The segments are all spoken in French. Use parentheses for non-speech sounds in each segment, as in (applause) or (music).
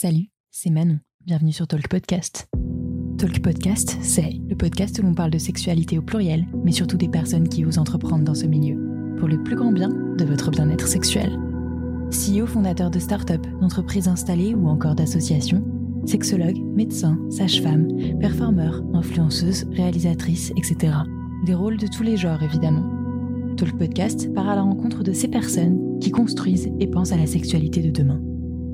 Salut, c'est Manon. Bienvenue sur Talk Podcast. Talk Podcast, c'est le podcast où l'on parle de sexualité au pluriel, mais surtout des personnes qui osent entreprendre dans ce milieu, pour le plus grand bien de votre bien-être sexuel. CEO fondateur de start-up, d'entreprises installées ou encore d'associations, sexologue, médecin, sage-femme, performeur, influenceuse, réalisatrice, etc. Des rôles de tous les genres évidemment. Talk Podcast part à la rencontre de ces personnes qui construisent et pensent à la sexualité de demain.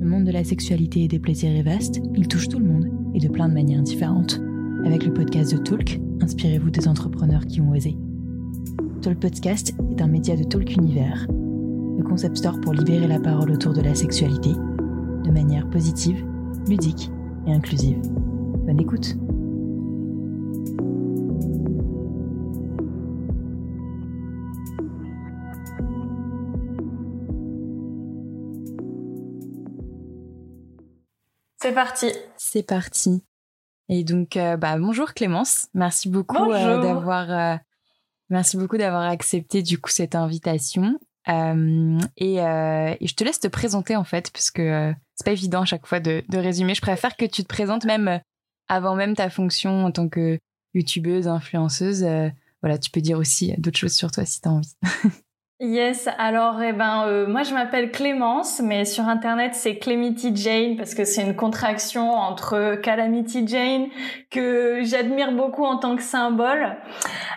Le monde de la sexualité et des plaisirs est vaste, il touche tout le monde et de plein de manières différentes. Avec le podcast de Talk, inspirez-vous des entrepreneurs qui ont osé. Talk Podcast est un média de Talk Univers, le concept store pour libérer la parole autour de la sexualité de manière positive, ludique et inclusive. Bonne écoute! C'est parti. C'est parti. Et donc, euh, bah, bonjour Clémence. Merci beaucoup euh, d'avoir, euh, merci beaucoup d'avoir accepté du coup cette invitation. Et, et, je te laisse te présenter en fait, parce que c'est pas évident à chaque fois de, de, résumer. Je préfère que tu te présentes même avant même ta fonction en tant que youtubeuse, influenceuse. voilà, tu peux dire aussi d'autres choses sur toi si tu as envie. (laughs) Yes, alors eh ben euh, moi je m'appelle Clémence, mais sur internet c'est Clemity Jane parce que c'est une contraction entre Calamity Jane que j'admire beaucoup en tant que symbole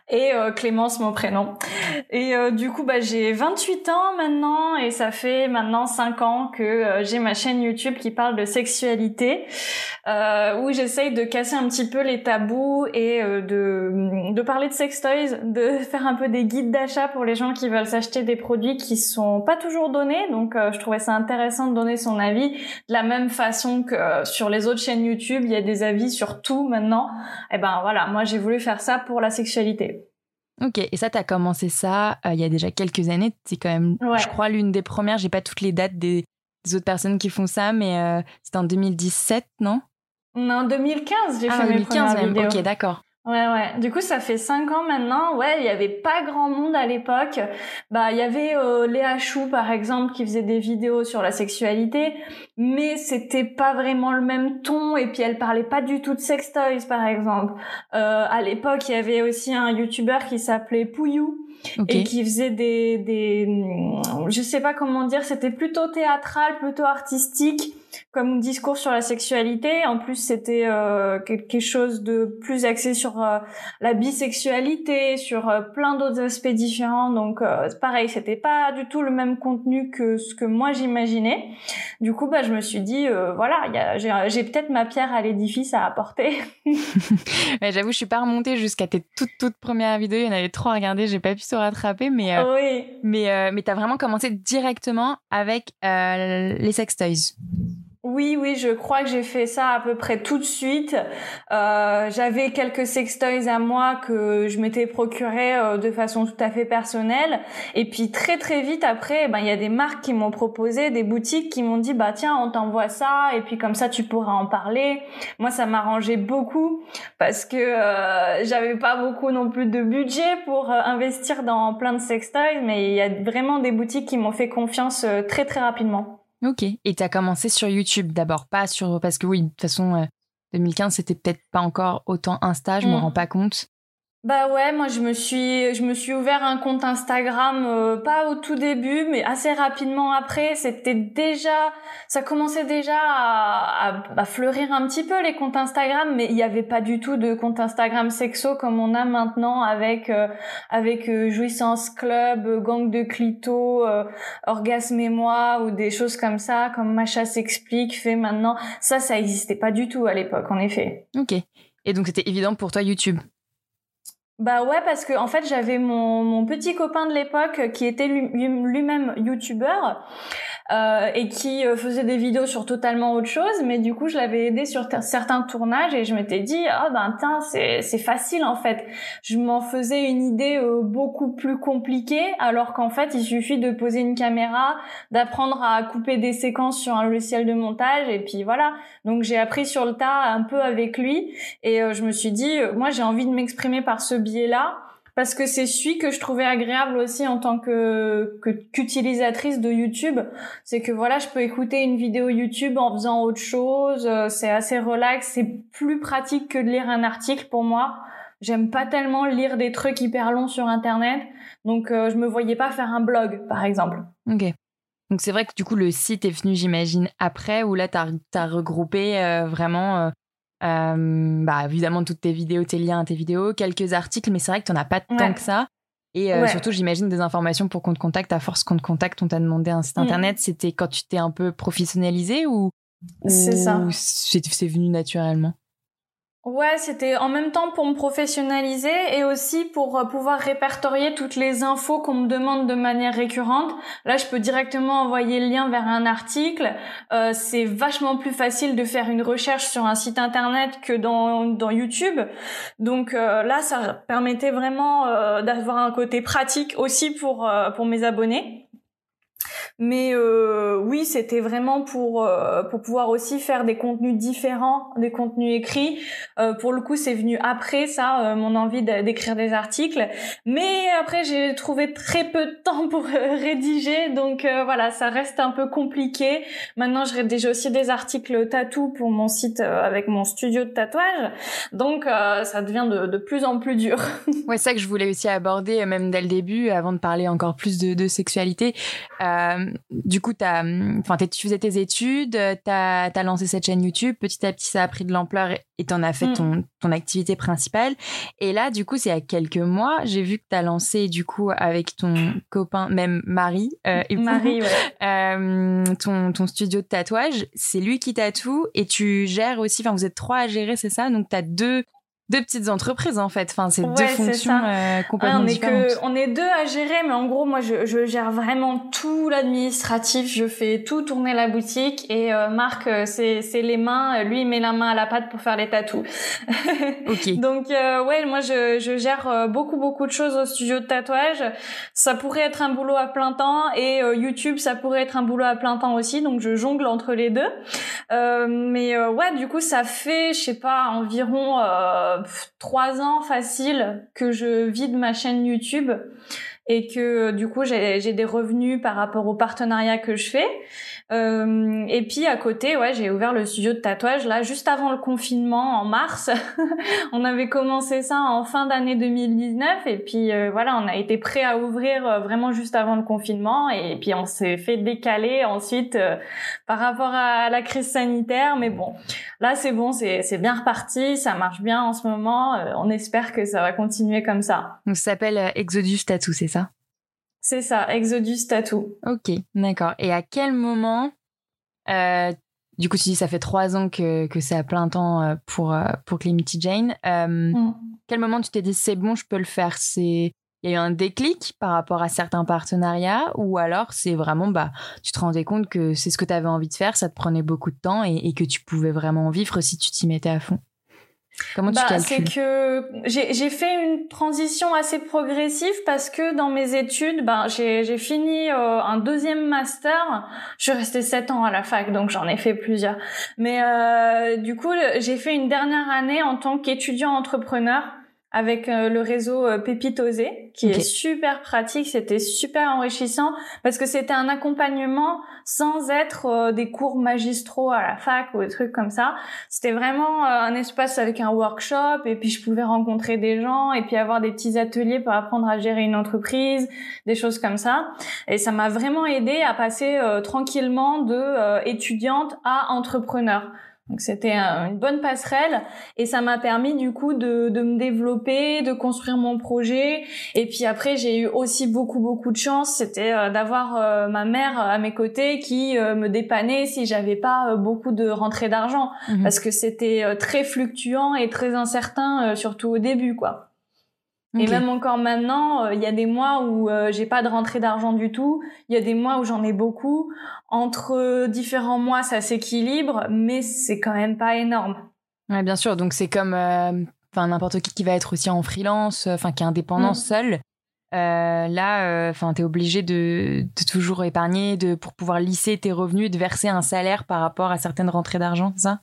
et euh, Clémence mon prénom. Et euh, du coup bah j'ai 28 ans maintenant et ça fait maintenant 5 ans que j'ai ma chaîne YouTube qui parle de sexualité où j'essaye de casser un petit peu les tabous et de de parler de sex toys, de (laughs) faire un peu des guides d'achat pour les gens qui veulent s'acheter des produits qui sont pas toujours donnés. Donc, euh, je trouvais ça intéressant de donner son avis de la même façon que euh, sur les autres chaînes YouTube, il y a des avis sur tout maintenant. Et eh ben voilà, moi j'ai voulu faire ça pour la sexualité. Ok, et ça, tu as commencé ça euh, il y a déjà quelques années. C'est quand même, je crois, l'une des premières. J'ai pas toutes les dates des, autres personnes qui font ça, mais c'était en 2017, non? Non, 2015, j'ai ah, fait 2015 mes premières Ok, d'accord. Ouais, ouais. Du coup, ça fait cinq ans maintenant. Ouais, il y avait pas grand monde à l'époque. Bah, il y avait euh, Léa Chou, par exemple, qui faisait des vidéos sur la sexualité, mais c'était pas vraiment le même ton. Et puis, elle parlait pas du tout de sex toys, par exemple. Euh, à l'époque, il y avait aussi un YouTuber qui s'appelait Et qui faisait des, des, je sais pas comment dire, c'était plutôt théâtral, plutôt artistique comme discours sur la sexualité. En plus, c'était euh, quelque chose de plus axé sur euh, la bisexualité, sur euh, plein d'autres aspects différents. Donc, pareil, c'était pas du tout le même contenu que ce que moi j'imaginais. Du coup, bah, je me suis dit, voilà, j'ai peut-être ma pierre à l'édifice à apporter. (laughs) J'avoue, je suis pas remontée jusqu'à tes toutes toutes premières vidéos. Il y en avait trop à regarder. J'ai pas pu rattraper, mais oui. mais mais t'as vraiment commencé directement avec les sex toys. Oui, oui, je crois que j'ai fait ça à peu près tout de suite. Euh, j'avais quelques sextoys à moi que je m'étais procuré euh, de façon tout à fait personnelle. Et puis très très vite après, ben il y a des marques qui m'ont proposé, des boutiques qui m'ont dit bah tiens on t'envoie ça et puis comme ça tu pourras en parler. Moi ça m'arrangeait beaucoup parce que euh, j'avais pas beaucoup non plus de budget pour euh, investir dans plein de sextoys, mais il y a vraiment des boutiques qui m'ont fait confiance très très rapidement. Ok. Et tu as commencé sur YouTube d'abord, pas sur. Parce que oui, de toute façon, 2015, euh, c'était peut-être pas encore autant Insta, je me mmh. rends pas compte. Bah ouais, moi je me suis je me suis ouvert un compte Instagram euh, pas au tout début mais assez rapidement après, c'était déjà ça commençait déjà à, à, fleurir un petit peu les comptes Instagram mais il n'y avait pas du tout de compte Instagram sexo comme on a maintenant avec euh, avec euh, Jouissance Club, Gang de Clito, Orgasme et moi ou des choses comme ça comme Macha s'explique fait maintenant. Ça ça existait pas du tout à l'époque en effet. OK. Et donc c'était évident pour toi YouTube? Bah ouais, parce que en fait j'avais mon, mon petit copain de l'époque qui était lui-même youtubeur euh, et qui euh, faisait des vidéos sur totalement autre chose, mais du coup je l'avais aidé sur certains tournages et je m'étais dit ah ben tiens c'est facile en fait. Je m'en faisais une idée euh, beaucoup plus compliquée alors qu'en fait il suffit de poser une caméra, d'apprendre à couper des séquences sur un logiciel de montage et puis voilà. Donc j'ai appris sur le tas un peu avec lui et je me suis dit moi j'ai envie de m'exprimer par ce biais là parce que c'est celui que je trouvais agréable aussi en tant que qu'utilisatrice de YouTube. C'est que voilà, je peux écouter une vidéo YouTube en faisant autre chose. Euh, c'est assez relax. C'est plus pratique que de lire un article pour moi. J'aime pas tellement lire des trucs hyper longs sur Internet. Donc, euh, je me voyais pas faire un blog, par exemple. Ok. Donc, c'est vrai que du coup, le site est venu, j'imagine, après, où là, tu as, regroupé euh, vraiment, euh, bah, évidemment, toutes tes vidéos, tes liens, tes vidéos, quelques articles, mais c'est vrai que tu n'en as pas tant que ça. Et surtout, j'imagine des informations pour qu'on te contacte. À force qu'on te contacte, on t'a demandé un site mm. internet. C'était quand tu t'es un peu professionnalisé ou, ou c'est venu naturellement? Ouais, c'était en même temps pour me professionnaliser et aussi pour euh, pouvoir répertorier toutes les infos qu'on me demande de manière récurrente. Là, je peux directement envoyer le lien vers un article. Euh, c'est vachement plus facile de faire une recherche sur un site internet que dans, dans YouTube. Donc euh, là, ça permettait vraiment euh, d'avoir un côté pratique aussi pour, pour mes abonnés. Mais euh, oui, c'était vraiment pour euh, pour pouvoir aussi faire des contenus différents, des contenus écrits. Euh, pour le coup, c'est venu après ça, mon envie d'écrire des articles. Mais après, j'ai trouvé très peu de temps pour rédiger, donc voilà, ça reste un peu compliqué. Maintenant, je rédige aussi des articles tatou pour mon site avec mon studio de tatouage, donc ça devient de, plus en plus dur. (laughs) ouais, ça que je voulais aussi aborder, même dès le début, avant de parler encore plus de, sexualité. Du coup, as, enfin, tu faisais tes études, tu as, lancé cette chaîne YouTube. Petit à petit, ça a pris de l'ampleur et tu en as fait mm. ton, ton activité principale. Et là, du coup, c'est il y a quelques mois, j'ai vu que tu as lancé, du coup, avec ton copain, même Marie, euh, Marie, euh, ton, ton studio de tatouage. C'est lui qui tatoue et tu gères aussi, enfin, vous êtes trois à gérer, c'est ça? Donc, tu as deux deux petites entreprises en fait. Enfin, c'est deux fonctions euh, complètement on est différentes. Que, on est deux à gérer, mais en gros, moi, je, je gère vraiment tout l'administratif. Je fais tout tourner la boutique et euh, Marc, euh, c'est c'est les mains. Lui, il met la main à la pâte pour faire les tatous. (laughs) ok. Donc euh, ouais, moi, je, je gère beaucoup beaucoup de choses au studio de tatouage. Ça pourrait être un boulot à plein temps et YouTube, ça pourrait être un boulot à plein temps aussi. Donc je jongle entre les deux. mais ouais, du coup, ça fait, je sais pas, environ trois ans facile que je vide ma chaîne YouTube et que du coup j'ai des revenus par rapport au partenariat que je fais. Euh, et puis à côté, ouais, j'ai ouvert le studio de tatouage là juste avant le confinement en mars. (laughs) on avait commencé ça en fin d'année 2019 et puis euh, voilà, on a été prêt à ouvrir euh, vraiment juste avant le confinement et puis on s'est fait décaler ensuite par rapport à la crise sanitaire. Mais bon, là c'est bon, c'est bien reparti, ça marche bien en ce moment. on espère que ça va continuer comme ça. Donc ça s'appelle Exodus Tattoo, c'est ça? C'est ça, Exodus Tattoo. Ok, d'accord. Et à quel moment, euh, du coup, tu dis ça fait trois ans que, que c'est à plein temps euh, pour, euh, pour Jane. Mm. Quel moment tu t'es dit c'est bon, je peux le faire? C'est il y a eu un déclic par rapport à certains partenariats ou alors c'est vraiment bah tu te rendais compte que c'est ce que tu avais envie de faire, ça te prenait beaucoup de temps et que tu pouvais vraiment vivre si tu t'y mettais à fond? Comment tu bah, C'est que j'ai fait une transition assez progressive parce que dans mes études, ben j'ai fini euh, un deuxième master. Je suis restée sept ans à la fac, donc j'en ai fait plusieurs. Mais euh, du coup, j'ai fait une dernière année en tant qu'étudiant entrepreneur avec euh, le réseau euh, Pépite qui est super pratique, c'était super enrichissant parce que c'était un accompagnement sans être euh, des cours magistraux à la fac ou des trucs comme ça. C'était vraiment un espace avec un workshop et puis je pouvais rencontrer des gens et puis avoir des petits ateliers pour apprendre à gérer une entreprise, des choses comme ça. Et ça m'a vraiment aidé à passer tranquillement de étudiante à entrepreneur. Donc c'était une bonne passerelle et ça m'a permis du coup de, de me développer, de construire mon projet. Et puis après j'ai eu aussi beaucoup beaucoup de chance, c'était euh, d'avoir euh, ma mère à mes côtés qui euh, me dépannait si j'avais pas beaucoup de rentrée d'argent mhm. parce que c'était très fluctuant et très incertain surtout au début quoi. Et même encore maintenant, euh, il y a des mois où euh, j'ai pas de rentrée d'argent du tout. Il y a des mois où j'en ai beaucoup. Entre différents mois, ça s'équilibre, mais c'est quand même pas énorme. Ouais, bien sûr. Donc c'est comme, euh, enfin n'importe qui qui va être aussi en freelance, enfin qui est indépendant mm. seul. là, enfin, t'es obligé de, de, toujours épargner, de pour pouvoir lisser tes revenus, de verser un salaire par rapport à certaines rentrées d'argent, c'est ça?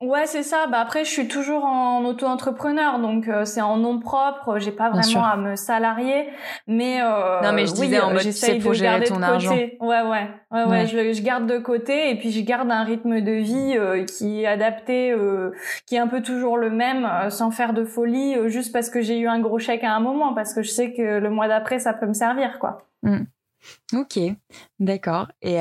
Ouais, c'est ça. Bah après, je suis toujours en auto-entrepreneur, donc euh, c'est en nom propre. J'ai pas vraiment à me salarier, mais euh, non, mais je disais en mode j'essaye de garder ton de. Argent. Ouais, ouais, ouais, ouais. Je, je, garde de côté et puis je garde un rythme de vie euh, qui est adapté, euh, qui est un peu toujours le même, sans faire de folie, juste parce que j'ai eu un gros chèque à un moment, parce que je sais que le mois d'après ça peut me servir, quoi. Mmh. Ok, d'accord. Et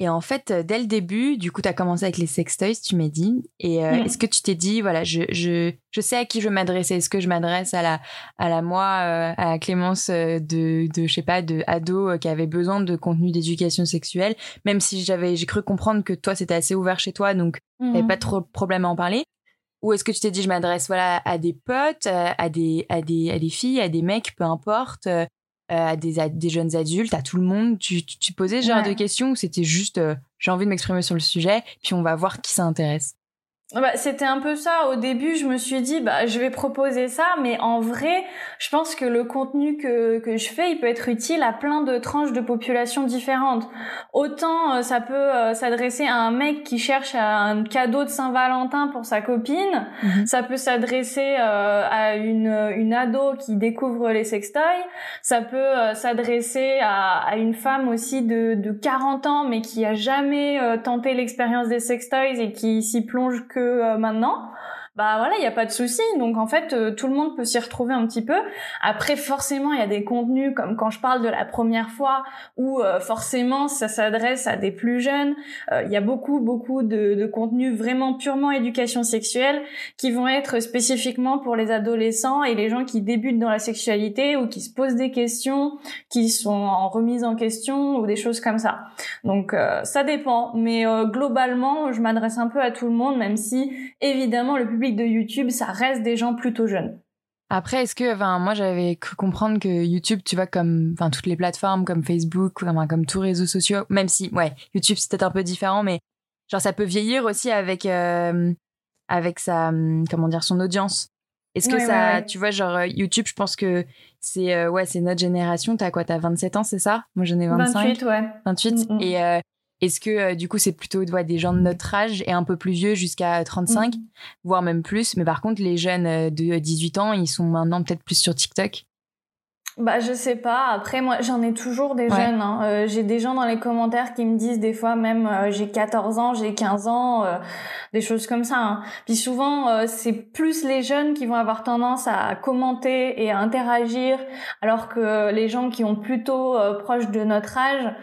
et en fait, euh, dès le début, du coup, tu as commencé avec les sextoys, tu m'as dit. Et euh, est-ce que tu t'es dit, voilà, je, je, je sais à qui je veux m'adresser. Est-ce que je m'adresse à la, à la moi, euh, à la Clémence de, de, je sais pas, de ado qui avait besoin de contenu d'éducation sexuelle, même si j'avais, j'ai cru comprendre que toi, c'était assez ouvert chez toi, donc mmh. t'avais pas trop de problème à en parler. Ou est-ce que tu t'es dit, je m'adresse, voilà, à des potes, à des, à des, à des filles, à des mecs, peu importe. Euh, à des, des, jeunes adultes, à tout le monde. Tu, tu, posais ce genre de questions ou c'était juste euh, j'ai envie de m'exprimer sur le sujet, puis on va voir qui ça intéresse? Bah, c'était un peu ça. Au début, je me suis dit, bah, je vais proposer ça, mais en vrai, je pense que le contenu que, que je fais, il peut être utile à plein de tranches de population différentes. Autant euh, ça peut euh, s'adresser à un mec qui cherche un cadeau de Saint-Valentin pour sa copine, mhm. ça peut s'adresser euh, à une, une ado qui découvre les sextoys, ça peut s'adresser à, à, une femme aussi de, de 40 ans, mais qui a jamais tenté l'expérience des sextoys et qui s'y plonge que euh, maintenant bah voilà, il n'y a pas de souci. Donc en fait, euh, tout le monde peut s'y retrouver un petit peu. Après, forcément, il y a des contenus comme quand je parle de la première fois, où euh, forcément ça s'adresse à des plus jeunes. Euh, il y a beaucoup, beaucoup de, de contenus vraiment purement éducation sexuelle qui vont être spécifiquement pour les adolescents et les gens qui débutent dans la sexualité ou qui se posent des questions, qui sont en remise en question ou des choses comme ça. Donc ça dépend, mais globalement, je m'adresse un peu à tout le monde, même si évidemment le public de YouTube, ça reste des gens plutôt jeunes. Après, est-ce que, enfin, moi, j'avais cru comprendre que YouTube, tu vois, comme, enfin, toutes les plateformes, comme Facebook, comme, comme tous les réseaux sociaux, même si, ouais, YouTube, c'est peut-être un peu différent, mais genre, ça peut vieillir aussi avec, euh, avec sa, comment dire, son audience. Est-ce que ça, tu vois, genre, YouTube, je pense que c'est, euh, ouais, c'est notre génération. T'as quoi, t'as 27 ans, c'est ça? Moi, j'en ai 25. 28, ouais. 28. Mm, mm. Et, euh, est-ce que euh, du coup c'est plutôt des gens de notre âge et un peu plus vieux jusqu'à 35, mm. voire même plus? Mais par contre les jeunes euh, de 18 ans, ils sont maintenant peut-être plus sur TikTok bah je sais pas. Après moi j'en ai toujours des jeunes. Hein. Euh, j'ai des gens dans les commentaires qui me disent des fois même euh, j'ai 14 ans, j'ai 15 ans, euh, des choses comme ça. Hein. Puis souvent c'est plus les jeunes qui vont avoir tendance à commenter et à interagir, alors que les gens qui ont plutôt proche de notre âge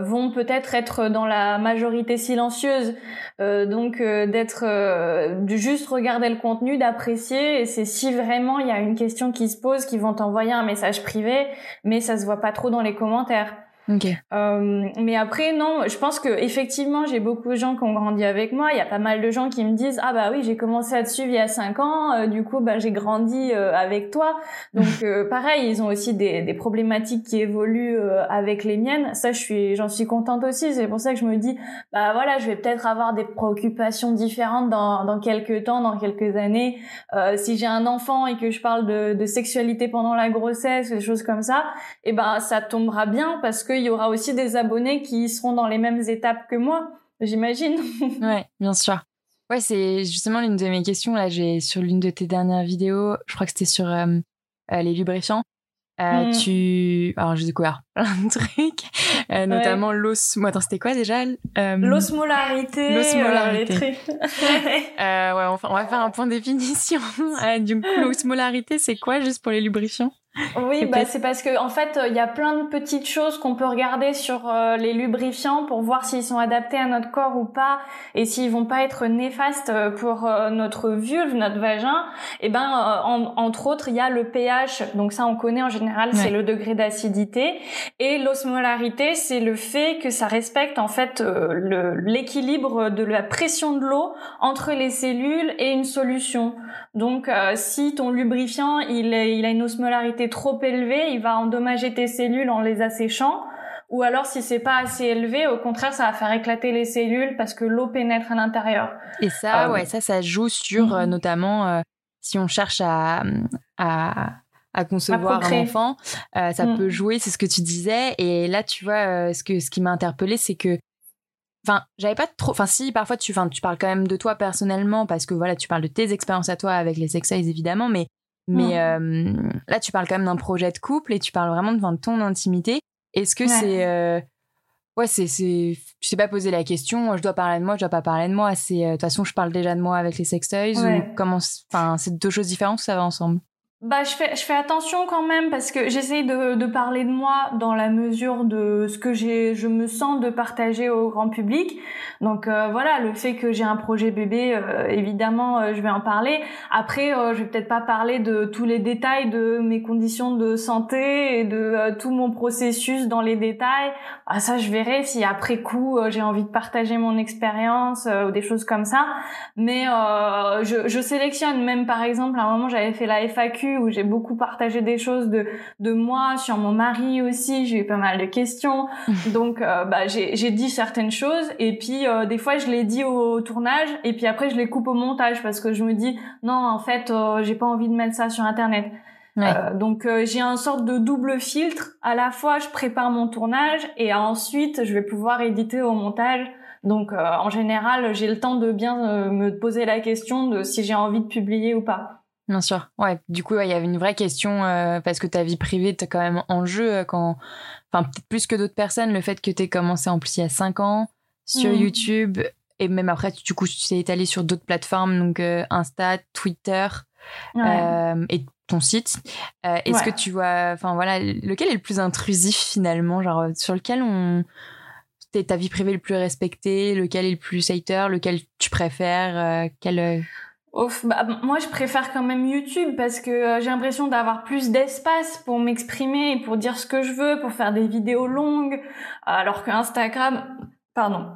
vont peut-être être dans la majorité silencieuse. donc d'être de juste regarder le contenu, d'apprécier et c'est si vraiment il y a une question qui se pose, qui vont t'envoyer un message privé, mais ça se voit pas trop dans les commentaires. Euh, mais après, non, je pense que effectivement, j'ai beaucoup de gens qui ont grandi avec moi. Il y a pas mal de gens qui me disent ah bah oui, j'ai commencé à te suivre il y a cinq ans. Euh, du coup, bah j'ai grandi euh, avec toi. Donc (laughs) pareil, ils ont aussi des, des problématiques qui évoluent avec les miennes. Ça, je suis, j'en suis contente aussi. C'est pour ça que je me dis bah voilà, je vais peut-être avoir des préoccupations différentes dans dans quelques temps, dans quelques années. si j'ai un enfant et que je parle de, de sexualité pendant la grossesse, des choses comme ça, et eh ben ça tombera bien parce que il y aura aussi des abonnés qui seront dans les mêmes étapes que moi, j'imagine. (laughs) ouais, bien sûr. Ouais, c'est justement l'une de mes questions. Là, j'ai sur l'une de tes dernières vidéos, je crois que c'était sur euh, euh, les lubrifiants. Euh, mm. Tu. Alors, j'ai découvert (laughs) plein de trucs, notamment l'os. Attends, c'était quoi déjà? L'osmolarité. L'osmolarité. (laughs) ouais, enfin, on va faire un point de définition. du coup, l'osmolarité, c'est quoi juste pour les lubrifiants? Oui, bah c'est parce que en fait, il y a plein de petites choses qu'on peut regarder sur euh, les lubrifiants pour voir s'ils sont adaptés à notre corps ou pas et s'ils vont pas être néfastes euh, pour euh, notre vulve, notre vagin. Et ben entre autres, il y a le pH. Donc ça on connaît en général, c'est le degré d'acidité et l'osmolarité, c'est le fait que ça respecte en fait l'équilibre de la pression de l'eau entre les cellules et une solution. Donc si ton lubrifiant, il, il a une osmolarité trop élevé, il va endommager tes cellules en les asséchant. Ou alors, si c'est pas assez élevé, au contraire, ça va faire éclater les cellules parce que l'eau pénètre à l'intérieur. Et ça, euh, ouais, ça, ça joue sur euh, mhm. notamment euh, si on cherche à, à, à concevoir un enfant, ça mhm. peut jouer. C'est ce que tu disais. Et là, tu vois, ce que ce qui m'a interpellé, c'est que enfin j'avais pas trop enfin si parfois tu enfin tu parles quand même de toi personnellement parce que voilà tu parles de tes expériences à toi avec les sex évidemment mais mais euh, là tu parles quand même d'un projet de couple et tu parles vraiment de, ton intimité. Est-ce que c'est euh, ouais c'est tu sais pas poser la question je dois parler de moi je dois pas parler de moi c'est euh, de toute façon je parle déjà de moi avec les sextoys ou comment enfin c'est deux choses différentes ou ça va ensemble? Bah, je fais, je fais attention quand même parce que j'essaye de, de parler de moi dans la mesure de ce que j'ai, je me sens de partager au grand public. Donc euh, voilà, le fait que j'ai un projet bébé, euh, évidemment, euh, je vais en parler. Après, je vais peut-être pas parler de tous les détails de mes conditions de santé et de tout mon processus dans les détails. Ah, ça, je verrai si après coup j'ai envie de partager mon expérience ou des choses comme ça. Mais je, je sélectionne même par exemple à un moment j'avais fait la FAQ où j'ai beaucoup partagé des choses de de moi sur mon mari aussi. J'ai eu pas mal de questions, (laughs) donc euh, bah j'ai dit certaines choses et puis euh, des fois je les dis au tournage et puis après je les coupe au montage parce que je me dis non en fait euh, j'ai pas envie de mettre ça sur internet. donc j'ai un sorte de double filtre. À la fois, je prépare mon tournage et ensuite je vais pouvoir éditer au montage. Donc en général, j'ai le temps de bien me poser la question de si j'ai envie de publier ou pas. Bien sûr. Ouais. Du coup, il y avait une vraie question euh, parce que ta vie privée, t'es quand même en jeu euh, quand, enfin, peut-être plus que d'autres personnes, le fait que tu commencé en plus il y a 5 ans sur mm. YouTube et même après, du coup, tu t'es étalé sur d'autres plateformes, donc euh, Insta, Twitter et ton site. Est-ce que tu vois, enfin voilà, lequel est le plus intrusif finalement, genre sur lequel on ta vie privée le plus respectée, lequel est le plus hater, lequel tu préfères, quel bah, moi, je préfère quand même YouTube parce que euh, j'ai l'impression d'avoir plus d'espace pour m'exprimer, pour dire ce que je veux, pour faire des vidéos longues, alors que Instagram, pardon,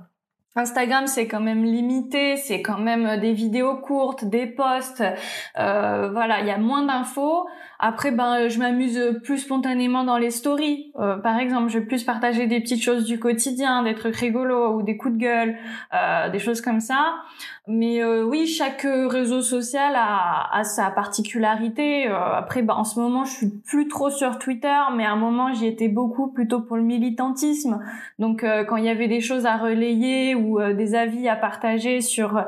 Instagram, c'est quand même limité, c'est quand même des vidéos courtes, des posts, euh, voilà, il y a moins d'infos. Après, ben, je m'amuse plus spontanément dans les stories. Euh, par exemple, je vais plus partager des petites choses du quotidien, des trucs ou des coups de gueule, euh, des choses comme ça. Mais euh, oui, chaque réseau social a, a sa particularité. Euh, après, ben, en ce moment, je suis plus trop sur Twitter, mais à un moment, j'y étais beaucoup plutôt pour le militantisme. Donc, euh, quand il y avait des choses à relayer ou des avis à partager sur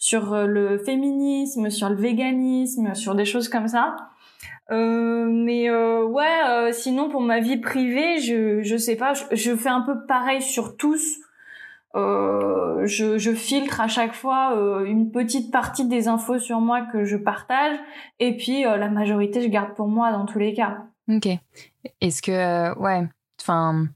sur le féminisme, sur le véganisme, sur des choses comme ça. Euh, mais euh, ouais, euh, sinon pour ma vie privée, je je sais pas, je, fais un peu pareil sur tous. Euh, je, je filtre à chaque fois une petite partie des infos sur moi que je partage, et puis la majorité je garde pour moi dans tous les cas. Ok. Est-ce que ouais, enfin,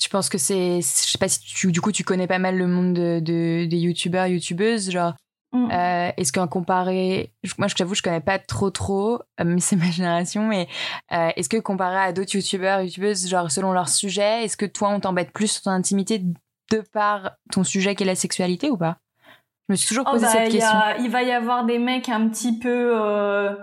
je pense que c'est, je sais pas si tu, du coup tu connais pas mal le monde de, de des youtubeurs, youtubeuses, genre Mm. Euh, est-ce qu'en comparé, moi je t'avoue je connais pas trop trop, euh, mais (laughs) c'est ma génération, mais euh, est-ce que comparé à d'autres youtubeurs, youtubeuses, genre selon leur sujet, est-ce que toi on t'embête plus sur ton intimité de par ton sujet qui est la sexualité ou pas? Je me suis toujours oh, posé bah, cette question. il va y avoir des mecs un petit peu euh,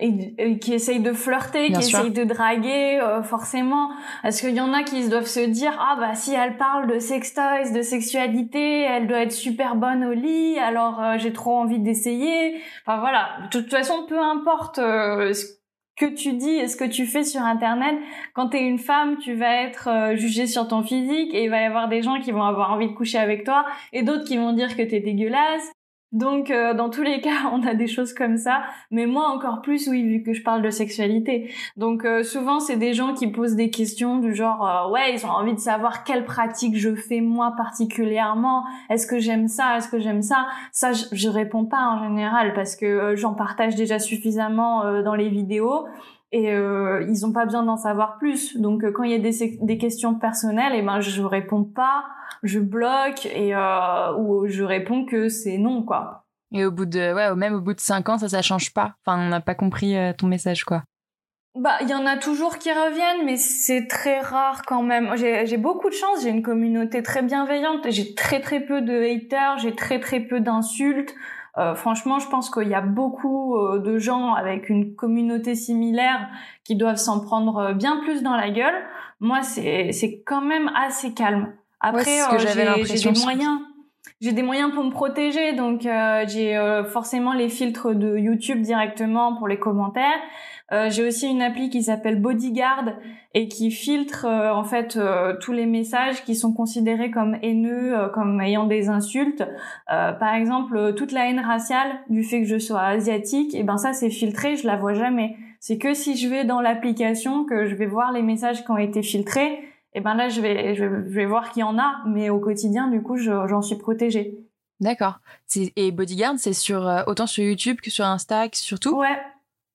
et, qui essayent de flirter, qui essayent de draguer, euh, forcément. Est-ce qu'il y en a qui doivent se dire ah bah si elle parle de sextoys, de sexualité, elle doit être super bonne au lit, alors euh, j'ai trop envie d'essayer. Enfin voilà. De toute façon, peu importe ce que tu dis et ce que tu fais sur internet, quand tu es une femme, tu vas être jugée sur ton physique et il va y avoir des gens qui vont avoir envie de coucher avec toi et d'autres qui vont dire que tu es dégueulasse donc euh, dans tous les (laughs) cas, on a des choses comme ça, mais moi encore plus oui vu que je parle de sexualité. Donc euh, souvent c'est des gens qui posent des questions du genre euh, ouais, ils ont envie de savoir quelle pratique je fais moi particulièrement, est-ce que j'aime ça, est-ce que j'aime ça? Ça je, je, réponds pas en général parce que j'en partage déjà suffisamment dans les vidéos et euh, ils ont pas besoin d'en savoir plus. Donc quand il y a des, des questions personnelles, et eh ben je réponds pas, je bloque et euh, ou je réponds que c'est non quoi. Et au bout de ouais, même au bout de cinq ans, ça ça change pas. Enfin, on n'a pas compris euh, ton message quoi. Bah, il y en a toujours qui reviennent, mais c'est très rare quand même. J'ai beaucoup de chance, j'ai une communauté très bienveillante, j'ai très très peu de haters, j'ai très très peu d'insultes. Euh, franchement, je pense qu'il y a beaucoup euh, de gens avec une communauté similaire qui doivent s'en prendre euh, bien plus dans la gueule. Moi, c'est c'est quand même assez calme. Après, j'ai des moyens. j'ai des moyens pour me protéger, donc euh, j'ai euh, forcément les filtres de YouTube directement pour les commentaires. Euh, j'ai aussi une appli qui s'appelle Bodyguard et qui filtre en fait tous les messages qui sont considérés comme haineux, comme ayant des insultes. par exemple, toute la haine raciale du fait que je sois asiatique, et eh ben ça c'est filtré, je la vois jamais. C'est que si je vais dans l'application que je vais voir les messages qui ont été filtrés et ben là je vais je vais, voir qu'il y en a mais au quotidien du coup j'en suis protégée d'accord et Bodyguard c'est sur euh, autant sur YouTube que sur Insta que sur tout? Ouais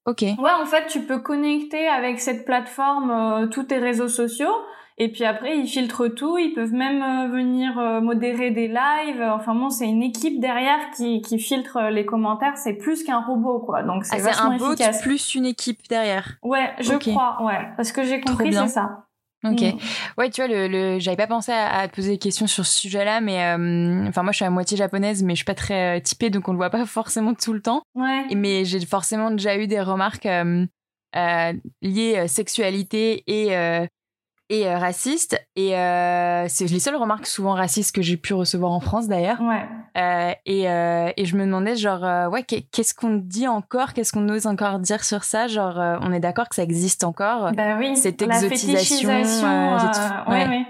ok. Ouais en fait tu peux connecter avec cette plateforme euh, tous tes réseaux sociaux. Et puis après ils filtrent tout. Ils peuvent même euh, venir modérer des lives. Enfin bon c'est une équipe derrière qui qui filtre les commentaires. C'est plus qu'un robot quoi. Donc c'est ah, un bot plus une équipe derrière. Ouais je crois ouais. Parce que j'ai compris c'est ça Ok. Mm. Ouais, tu vois, le, le j'avais pas pensé à, te poser des questions sur ce sujet-là, mais euh, enfin moi je suis à moitié japonaise, mais je suis pas très euh, typée, donc on le voit pas (laughs) forcément tout le temps. Ouais. Mais j'ai forcément déjà eu des remarques euh, euh liées sexualité et et euh, raciste. Et euh, c'est les seules remarques souvent racistes que j'ai pu recevoir en France d'ailleurs. Ouais. Euh, et, euh, et je me demandais genre euh, ouais qu'est-ce qu'on dit encore, qu'est-ce qu'on ose encore dire sur ça? Genre on est d'accord que ça existe encore? Bah oui. Cette exotisation. ouais. ouais.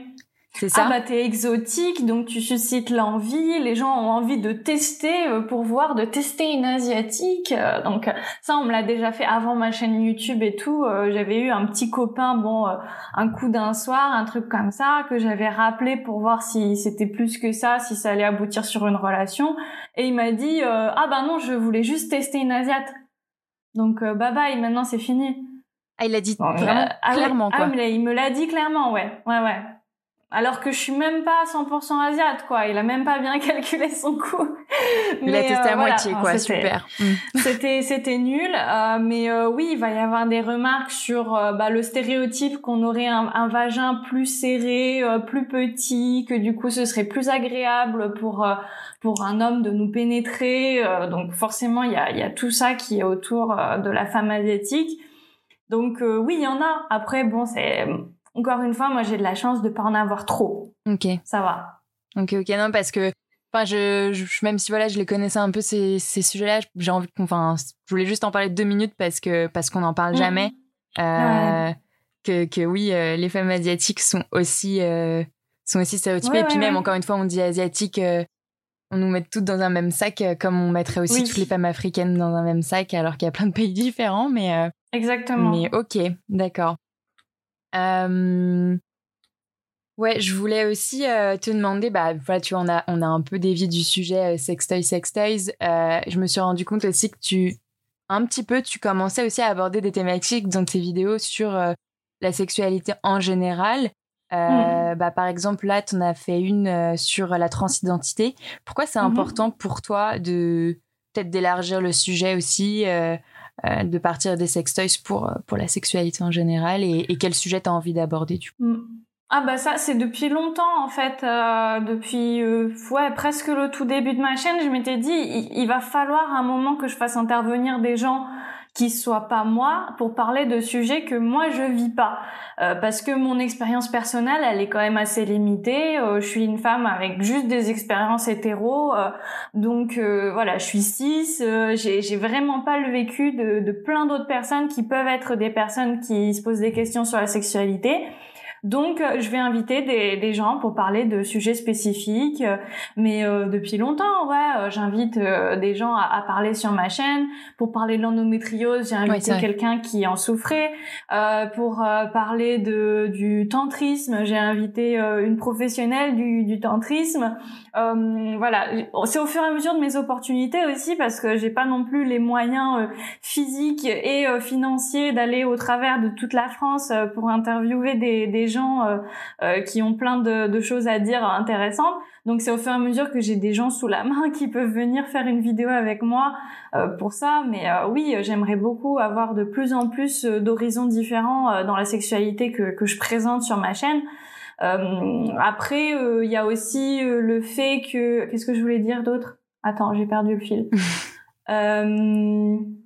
C'est ça. Ah bah t'es exotique, donc tu suscites l'envie. Les gens ont envie de tester euh, pour voir, de tester une asiatique. Euh, donc ça, on me l'a déjà fait avant ma chaîne YouTube et tout. Euh, j'avais eu un petit copain, bon, un coup d'un soir, un truc comme ça, que j'avais rappelé pour voir si c'était plus que ça, si ça allait aboutir sur une relation. Et il m'a dit, ah bah non, je voulais juste tester une asiate. Donc bye bye, maintenant c'est fini. Ah, il l'a dit vraiment ah clairement, quoi. Ah, il me l'a dit clairement, ouais. Ouais, ouais alors que je suis même pas 100% asiate quoi. Il a même pas bien (laughs) calculé son coût. Il a testé à euh, moitié quoi. super. (laughs) Mm. c'était c'était nul. Euh, mais euh, oui il va y avoir des remarques sur bah, le stéréotype qu'on aurait un, vagin plus serré plus petit que du coup ce serait plus agréable pour pour un homme de nous pénétrer. Donc forcément il y a il y a tout ça qui est autour de la femme asiatique. Donc oui il y en a. Après bon c'est encore une fois, moi, j'ai de la chance de pas en avoir trop. Ok. Ça va. Ok, ok, non, parce que, enfin, je, je, même si voilà, je les connaissais un peu ces, ces sujets-là, j'ai envie, enfin, je voulais juste en parler deux minutes parce que parce qu'on n'en parle mhm. jamais. Euh, que, que oui, euh, les femmes asiatiques sont aussi euh, sont aussi stéréotypées. et puis même encore une fois, on dit asiatique, on nous met toutes dans un même sac, comme on mettrait aussi toutes les femmes africaines dans un même sac, alors qu'il y a plein de pays différents. Mais exactement. Mais ok, d'accord. Euh... Ouais, je voulais aussi euh, te demander, bah voilà, tu vois, on a, on a un peu dévié du sujet euh, sextoy, sextoys. Euh, je me suis rendu compte aussi que tu, un petit peu, tu commençais aussi à aborder des thématiques dans tes vidéos sur euh, la sexualité en général. Mmh. bah, par exemple, là, tu en as fait une sur la transidentité. Pourquoi c'est mmh. important pour toi de peut-être d'élargir le sujet aussi euh, de partir des sextoys pour, euh, pour la sexualité en général et, quel sujet tu as envie d'aborder du coup mm. Ah bah ça c'est depuis longtemps en fait, euh, depuis ouais presque le tout début de ma chaîne, je m'étais dit il, il, va falloir un moment que je fasse intervenir des gens qui soit pas moi pour parler de sujets que moi je vis pas. Euh, parce que mon expérience personnelle elle est quand même assez limitée. Euh, je suis une femme avec juste des expériences hétéro. Euh, donc voilà je suis cis. J'ai j'ai vraiment pas le vécu de, de plein d'autres personnes qui peuvent être des personnes qui se posent des questions sur la sexualité donc, euh, je vais inviter des, des, gens pour parler de sujets spécifiques. Mais euh, depuis longtemps, ouais, euh, j'invite des gens à, à, parler sur ma chaîne. Pour parler de l'endométriose, j'ai invité quelqu'un qui en souffrait. pour parler de, du tantrisme, j'ai invité une professionnelle du, du tantrisme. Voilà, c'est au fur et à mesure de mes opportunités aussi parce que j'ai pas non plus les moyens physiques et financiers d'aller au travers de toute la France pour interviewer des, gens euh, euh, qui ont plein de, choses à dire intéressantes. Donc c'est au fur et à mesure que j'ai des gens sous la main (laughs) qui peuvent venir faire une vidéo avec moi euh, pour ça. Mais oui, j'aimerais beaucoup avoir de plus en plus d'horizons différents dans la sexualité que je présente sur ma chaîne. Après, il y a aussi le fait que... Qu'est-ce que je voulais dire d'autre? Attends, j'ai perdu le fil. (laughs)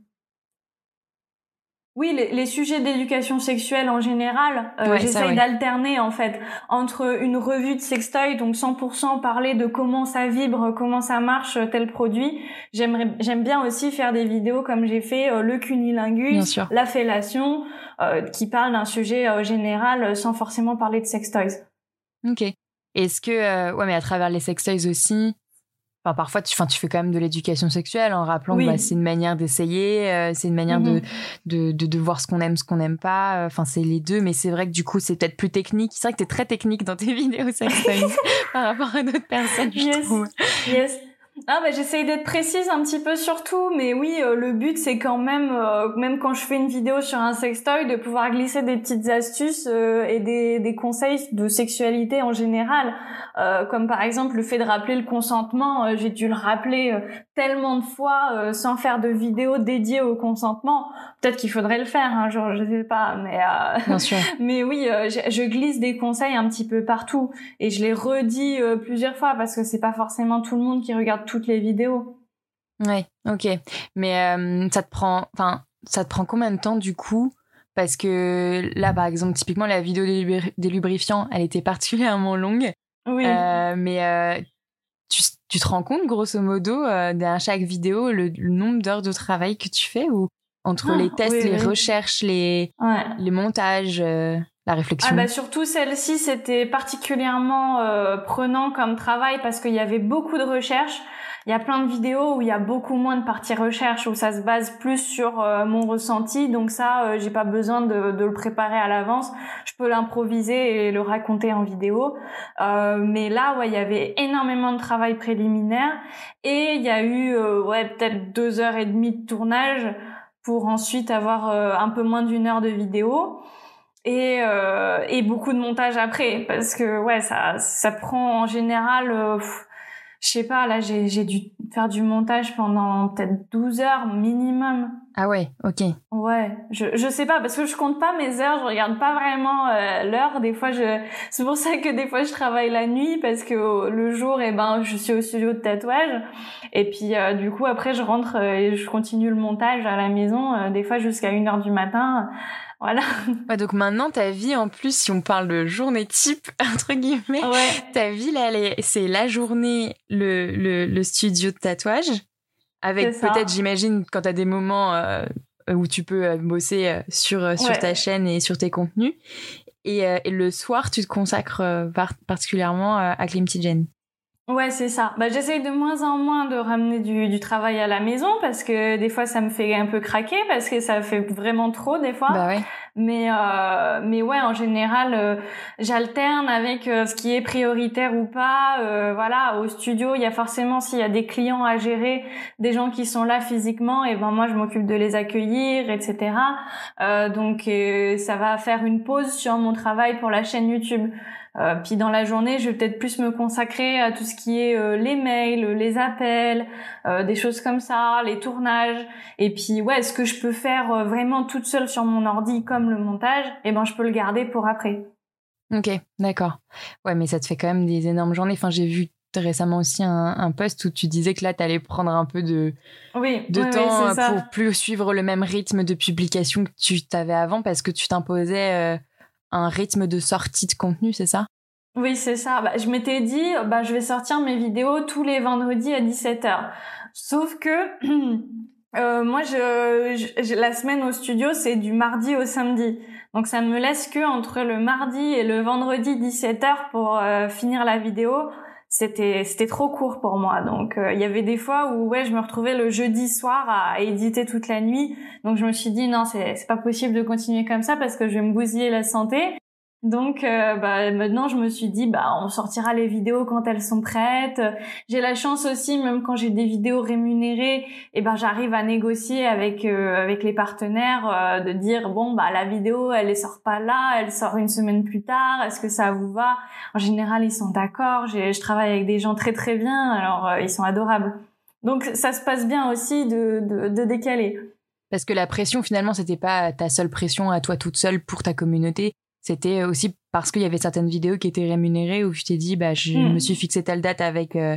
Oui, les, sujets d'éducation sexuelle en général, euh, j'essaye d'alterner en fait entre une revue de sextoy, donc 100% parler de comment ça vibre, comment ça marche tel produit. J'aimerais, j'aime bien aussi faire des vidéos comme j'ai fait euh, le cunilingus, la fellation, euh, qui parle d'un sujet général sans forcément parler de sextoys. Ok. Est-ce que, ouais, mais à travers les sextoys aussi, Enfin, parfois, tu, enfin, tu fais quand même de l'éducation sexuelle en rappelant que bah, c'est une manière d'essayer, euh, c'est une manière de, mhm. de, de, de, voir ce qu'on aime, ce qu'on n'aime pas. Enfin, c'est les deux, mais c'est vrai que du coup, c'est peut-être plus technique. C'est vrai que tu es très technique dans tes (laughs) vidéos sexuelles (laughs) par rapport à d'autres personnes, je trouve. Yes. Ah bah j'essaye d'être précise un petit peu sur tout, mais oui, euh, le but c'est quand même, euh, même quand je fais une vidéo sur un sextoy, de pouvoir glisser des petites astuces euh, et des, des, conseils de sexualité en général, comme par exemple le fait de rappeler le consentement. j'ai dû le rappeler tellement de fois sans faire de vidéo dédiée au consentement. Peut-être qu'il faudrait le faire un jour, je sais pas, mais Bien sûr. (laughs) mais oui, je, je, glisse des conseils un petit peu partout et je les redis plusieurs fois parce que c'est pas forcément tout le monde qui regarde toutes les vidéos. Ouais, ok. Mais euh, ça te prend, enfin, ça te prend combien de temps du coup? Parce que là, par exemple, typiquement la vidéo des, lubrifiants, elle était particulièrement longue. Oui. Euh, mais euh, tu, tu, te rends compte, grosso modo, derrière chaque vidéo, le, nombre d'heures de travail que tu fais ou entre les ah, tests, les recherches, les, les montages, la réflexion ah bah Surtout celle-ci, c'était particulièrement prenant comme travail parce qu'il y avait beaucoup de recherches. Il y a plein de vidéos où il y a beaucoup moins de parties recherche, où ça se base plus sur euh, mon ressenti. Donc ça, euh, j'ai pas besoin de, de le préparer à l'avance. Je peux l'improviser et le raconter en vidéo. Euh, mais là, ouais, il y avait énormément de travail préliminaire et il y a eu euh, ouais peut-être deux heures et demie de tournage pour ensuite avoir un peu moins d'une heure de vidéo et, euh, et beaucoup de montage après parce que ouais ça ça prend en général euh, je sais pas, là, j'ai dû faire du montage pendant peut-être 12 heures minimum. Ah ouais, ok. Ouais, je, je sais pas, parce que je compte pas mes heures, je regarde pas vraiment euh, l'heure. Des fois, je, c'est pour ça que des fois, je travaille la nuit, parce que le jour, eh ben, je suis au studio de tatouage. Et puis, euh, du coup, après, je rentre euh, et je continue le montage à la maison, des fois jusqu'à 1 heure du matin. Voilà. donc maintenant, ta vie, en plus, si on parle de journée type, (laughs) entre guillemets, ta vie, là, c'est la journée, le, le, le, studio de tatouage, avec peut-être, j'imagine, quand tu as des moments euh, où tu peux euh, bosser euh, sur, sur ta chaîne et sur tes contenus. Et, et le soir, tu te consacres particulièrement à Climty Jen. Ouais, c'est ça. Bah, j'essaye de moins en moins de ramener du, du, travail à la maison parce que des fois ça me fait un peu craquer parce que ça fait vraiment trop des fois. Bah ouais. Mais euh, mais ouais, en général, euh, j'alterne avec euh, ce qui est prioritaire ou pas. Euh, voilà, au studio, il y a forcément s'il y a des clients à gérer, des gens qui sont là physiquement, et ben moi je m'occupe de les accueillir, etc. donc ça va faire une pause sur mon travail pour la chaîne YouTube. Euh, puis dans la journée, je vais peut-être plus me consacrer à tout ce qui est euh, les mails, les appels, euh, des choses comme ça, les tournages. Et puis ouais, ce que je peux faire vraiment toute seule sur mon ordi, comme le montage, eh ben je peux le garder pour après. Ok, d'accord. Ouais, mais ça te fait quand même des énormes journées. Enfin, j'ai vu récemment aussi un, un, post où tu disais que là, tu allais prendre un peu de, oui, de temps pour plus suivre le même rythme de publication que tu t'avais avant parce que tu t'imposais un rythme de sortie de contenu, c'est ça? Oui, c'est ça. Bah, je m'étais dit, bah, je vais sortir mes vidéos tous les vendredis à 17h. Sauf que (clears throat) euh, moi, je, la semaine au studio, c'est du mardi au samedi. Donc ça me laisse que entre le mardi et le vendredi 17h pour euh, finir la vidéo c'était c'était trop court pour moi. Donc euh, il y avait des fois où ouais, je me retrouvais le jeudi soir à, éditer toute la nuit. Donc je me suis dit non, c'est c'est pas possible de continuer comme ça parce que je vais me bousiller la santé. Donc euh, bah, maintenant je me suis dit bah on sortira les vidéos quand elles sont prêtes. J'ai la chance aussi même quand j'ai des vidéos rémunérées et eh ben j'arrive à négocier avec euh, avec les partenaires euh, de dire bon bah la vidéo elle ne sort pas là, elle sort une semaine plus tard. Est-ce que ça vous va? En général ils sont d'accord. Je travaille avec des gens très très bien alors ils sont adorables. Donc ça se passe bien aussi de, de, de décaler. Parce que la pression finalement c'était pas ta seule pression à toi toute seule pour ta communauté c'était aussi parce qu'il y avait certaines vidéos qui étaient rémunérées où je t'ai dit bah je hmm. me suis fixé telle date avec euh,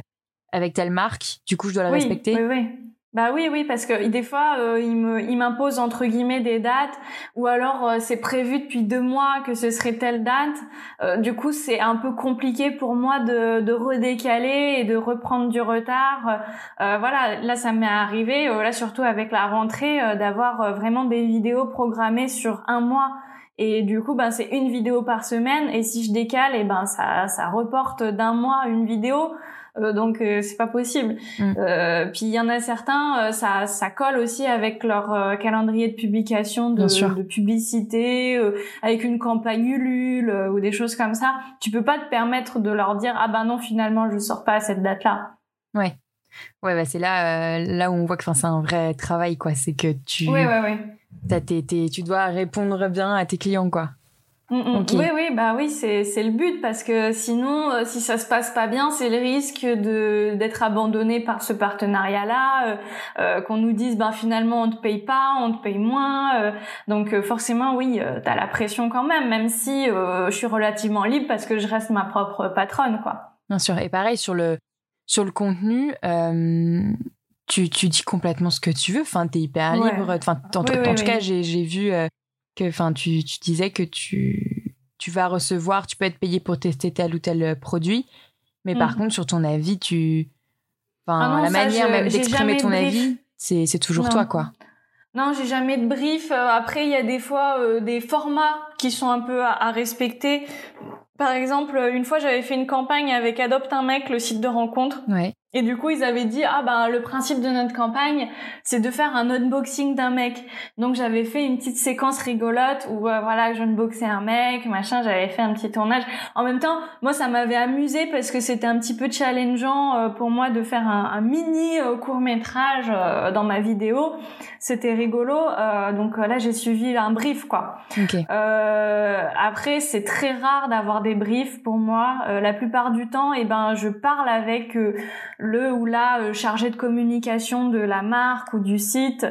avec telle marque du coup je dois la respecter oui oui Bah oui, oui, parce que des fois, euh, il me, il m'impose entre guillemets des dates, ou alors euh, c'est prévu depuis deux mois que ce serait telle date. Euh, du coup, c'est un peu compliqué pour moi de, de redécaler et de reprendre du retard. Euh, voilà, là, ça m'est arrivé, là surtout avec la rentrée, d'avoir vraiment des vidéos programmées sur un mois. Et du coup, ben c'est une vidéo par semaine. Et si je décale, et ben ça, ça reporte d'un mois une vidéo. Euh, donc euh, c'est pas possible. Mm. Euh, puis il y en a certains, ça, ça colle aussi avec leur calendrier de publication de, de publicité, avec une campagne Ulule ou des choses comme ça. Tu peux pas te permettre de leur dire ah ben non finalement je sors pas à cette date-là. Ouais. Ouais, bah c'est là, là où on voit que c'est un vrai travail, quoi. C'est que tu, ouais, ouais, ouais. T'as tu dois répondre bien à tes clients, quoi. Mm, mm. Oui, oui, bah oui, c'est le but parce que sinon, euh, si ça se passe pas bien, c'est le risque de d'être abandonné par ce partenariat-là, euh, euh, qu'on nous dise, ben finalement on te paye pas, on te paye moins, donc forcément oui, t'as la pression quand même, même si je suis relativement libre parce que je reste ma propre patronne, quoi. Bien sûr, et pareil sur le sur le contenu. Tu, tu dis complètement ce que tu veux, enfin, t'es hyper libre. Enfin, en, en, tout cas, j'ai vu que enfin tu, tu, disais que tu tu vas recevoir, tu peux être payé pour tester tel ou tel euh, produit, mais par mm. contre sur ton avis, tu enfin ah la manière même d'exprimer ton avis, c'est c'est toujours toi quoi. Non, j'ai jamais de brief. Euh, après, il y a des fois euh, des formats qui sont un peu à, à respecter. Par exemple, une fois, j'avais fait une campagne avec Adopte un mec, le site de rencontre. Ouais. Et du coup, ils avaient dit ah ben le principe de notre campagne, c'est de faire un unboxing d'un mec. Donc j'avais fait une petite séquence rigolote où euh, voilà, j'unboxais un mec, machin, j'avais fait un petit tournage. En même temps, moi ça m'avait amusé parce que c'était un petit peu challengeant euh, pour moi de faire un, mini euh, court-métrage dans ma vidéo. C'était rigolo. donc là, j'ai suivi un brief quoi. après, c'est très rare d'avoir des briefs pour moi. la plupart du temps, et eh ben je parle avec le ou la euh, chargé de communication de la marque ou du site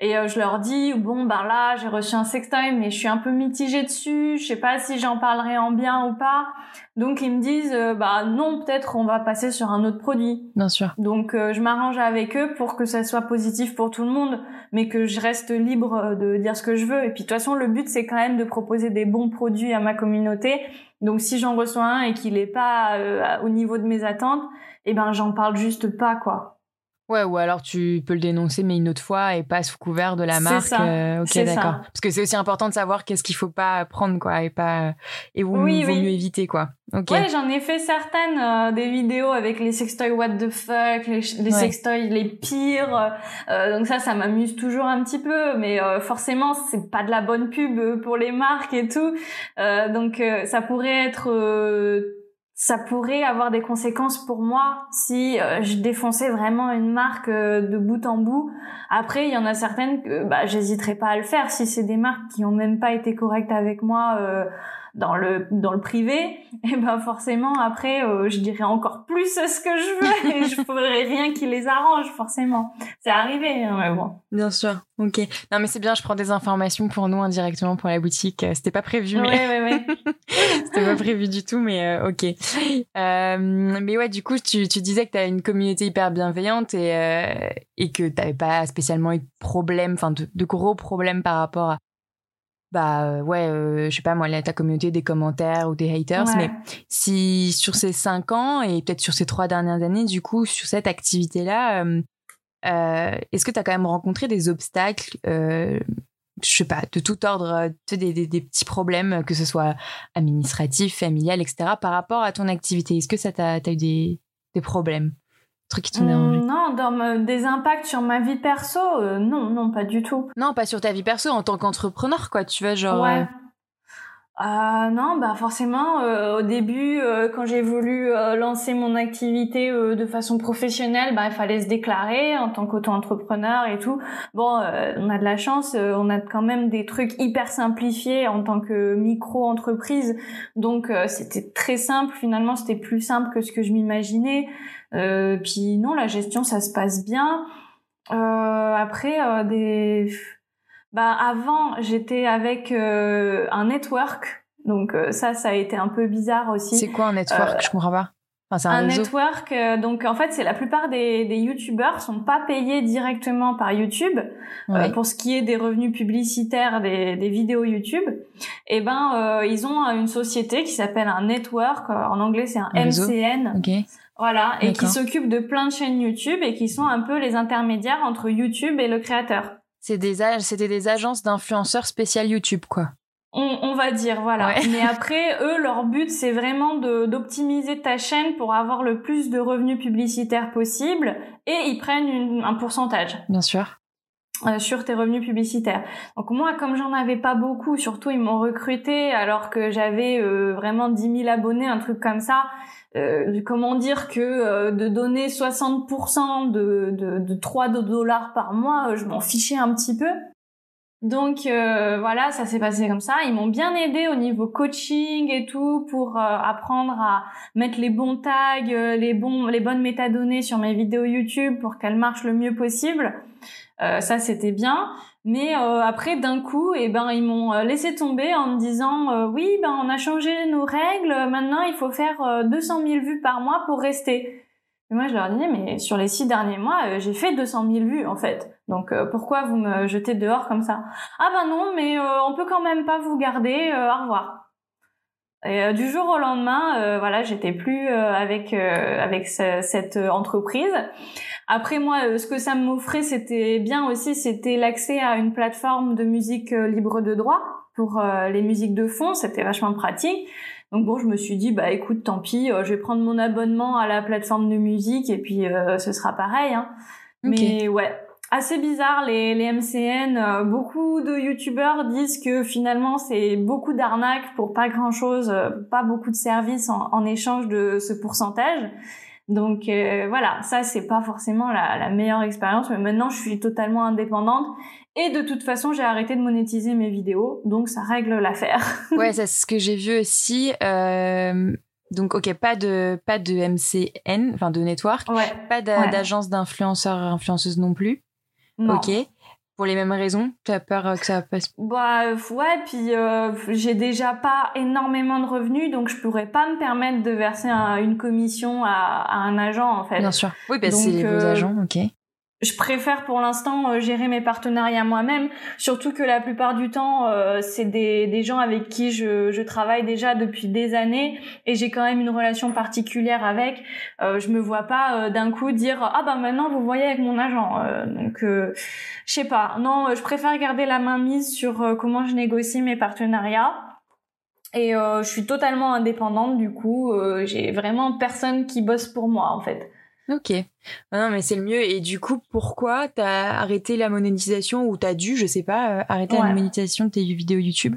et euh, je leur dis bon ben là j'ai reçu un sextoy mais je suis un peu mitigée dessus, je sais pas si j'en parlerai en bien ou pas. Donc ils me disent euh, bah non peut-être on va passer sur un autre produit. Bien sûr. Donc je m'arrange avec eux pour que ça soit positif pour tout le monde mais que je reste libre de dire ce que je veux et puis de toute façon le but c'est quand même de proposer des bons produits à ma communauté. Donc si j'en reçois un et qu'il est pas au niveau de mes attentes, eh ben j'en parle juste pas quoi. Ouais, ou alors tu peux le dénoncer, mais une autre fois et pas sous couvert de la marque. Ça. Euh, ok, d'accord. Parce que c'est aussi important de savoir qu'est-ce qu'il faut pas prendre, quoi, et pas et où oui, vaut mieux éviter, quoi. Ok. Ouais, j'en ai fait certaines euh, des vidéos avec les sextoys what the fuck, les, les sextoys les pires. Euh, donc ça, ça m'amuse toujours un petit peu, mais forcément, c'est pas de la bonne pub pour les marques et tout. donc ça pourrait être ça pourrait avoir des conséquences pour moi si euh, je défonçais vraiment une marque euh, de bout en bout. Après, il y en a certaines que bah, j'hésiterai pas à le faire si c'est des marques qui ont même pas été correctes avec moi euh, dans le dans le privé, (laughs) et ben forcément après euh, je dirais encore plus ce que je veux (laughs) et je ferai rien qui les arrange forcément. C'est arrivé hein, mais bon. Bien sûr. OK. Non mais c'est bien, je prends des informations pour nous indirectement pour la boutique. Euh, c'était pas prévu mais ouais, ouais, ouais. (laughs) C'était pas prévu du tout mais euh, OK. mais ouais, du coup tu, tu disais que tu as une communauté hyper bienveillante et et que tu pas spécialement eu de problème enfin de, de gros problèmes par rapport à bah euh, ouais, euh, je sais pas moi, ta communauté des commentaires ou des haters, mais si sur ces cinq ans et peut-être sur ces trois dernières années, du coup, sur cette activité-là, euh, est-ce que tu as quand même rencontré des obstacles, je sais pas, de tout ordre, des, des, des, petits problèmes, que ce soit administratif, familial, etc., par rapport à ton activité? Est-ce que ça t'a eu des, des problèmes? Trucs qui mmh, Non, dans des impacts sur ma vie perso, euh, non, non, pas du tout. Non, pas sur ta vie perso en tant qu'entrepreneur, quoi. Tu vois, genre. Ouais. Euh, ah non, bah forcément, euh, au début, euh, quand j'ai voulu euh, lancer mon activité de façon professionnelle, bah il fallait se déclarer en tant qu'auto-entrepreneur et tout. Bon, on a de la chance, on a quand même des trucs hyper simplifiés en tant que micro-entreprise, donc c'était très simple. Finalement, c'était plus simple que ce que je m'imaginais. Puis non, la gestion, ça se passe bien. après, des bah avant, j'étais avec euh, un network. Donc euh, ça, ça a été un peu bizarre aussi. C'est quoi un network? Euh, Je comprends pas. Enfin, un, network. Euh, donc en fait, c'est la plupart des, des YouTubeurs sont pas payés directement par YouTube euh, pour ce qui est des revenus publicitaires des, des vidéos YouTube. Et eh ben, euh, ils ont une société qui s'appelle un network. en anglais, c'est un, MCN. Okay. Voilà, et qui s'occupe de plein de chaînes YouTube et qui sont un peu les intermédiaires entre YouTube et le créateur. C'est des c'était des agences d'influenceurs spéciales YouTube, quoi. On, va dire, voilà. Mais (laughs) après, eux, leur but, c'est vraiment d'optimiser ta chaîne pour avoir le plus de revenus publicitaires possible et ils prennent un pourcentage. Bien sûr. Euh, sur tes revenus publicitaires. Donc moi, comme j'en avais pas beaucoup, surtout ils m'ont recruté alors que j'avais euh, vraiment 10 000 abonnés, un truc comme ça. Euh, comment dire que de donner 60% de, de, de 3 dollars par mois, je m'en fichais un petit peu. Donc euh, voilà, ça s'est passé comme ça. Ils m'ont bien aidé au niveau coaching et tout pour euh, apprendre à mettre les bons tags, euh, les bons, les bonnes métadonnées sur mes vidéos YouTube pour qu'elles marchent le mieux possible. Ça c'était bien. Mais après d'un coup, eh ben ils m'ont laissé tomber en me disant oui, ben on a changé nos règles. Maintenant il faut faire 200 000 vues par mois pour rester. Et moi je leur dis mais sur les six derniers mois, j'ai fait 200 000 vues en fait. Donc euh, pourquoi vous me jetez dehors comme ça? Ah ben non, mais euh, on peut quand même pas vous garder. Euh, au revoir. Et du jour au lendemain, voilà, j'étais plus avec avec cette entreprise. Après moi, ce que ça m'offrait, c'était bien aussi, c'était l'accès à une plateforme de musique libre de droit pour les musiques de fond. C'était vachement pratique. Donc bon, je me suis dit, bah écoute, tant pis, je vais prendre mon abonnement à la plateforme de musique et puis ce sera pareil. Hein. Mais ouais, assez bizarre les, les MCN. Euh, beaucoup de youtubeurs disent que finalement c'est beaucoup d'arnaques pour pas grand chose, euh, pas beaucoup de services en, en échange de ce pourcentage. Donc euh, voilà, ça c'est pas forcément la, la meilleure expérience, mais maintenant je suis totalement indépendante et de toute façon j'ai arrêté de monétiser mes vidéos, donc ça règle l'affaire. (laughs) ouais, c'est ce que j'ai vu aussi. Euh, donc ok, pas de pas de MCN, enfin de network, ouais. pas d'agence d'influenceurs influenceuses non plus. Ok. Pour les mêmes raisons, tu as peur que ça passe Bah ouais, puis euh, j'ai déjà pas énormément de revenus, donc je pourrais pas me permettre de verser une commission à, un agent en fait. Bien sûr. Oui, bah c'est vos euh, agents, ok je préfère pour l'instant euh, gérer mes partenariats moi-même, surtout que la plupart du temps, euh, c'est des, des gens avec qui je, je travaille déjà depuis des années et j'ai quand même une relation particulière avec. Euh, je me vois pas euh, d'un coup dire ah bah maintenant vous voyez avec mon agent. donc je sais pas. Non, je préfère garder la main mise sur comment je négocie mes partenariats. Et je suis totalement indépendante du coup. j'ai vraiment personne qui bosse pour moi en fait. Ok. Non, mais c'est le mieux. Et du coup, pourquoi t'as arrêté la monétisation ou t'as dû, je sais pas, euh, arrêter la monétisation de tes vidéos YouTube?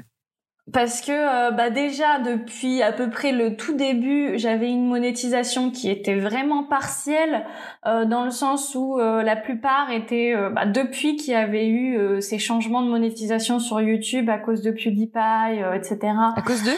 Parce que euh, bah déjà depuis à peu près le tout début, j'avais une monétisation qui était vraiment partielle euh, dans le sens où la plupart étaient bah, depuis qu'il y avait eu ces changements de monétisation sur YouTube à cause de PewDiePie, etc. À cause de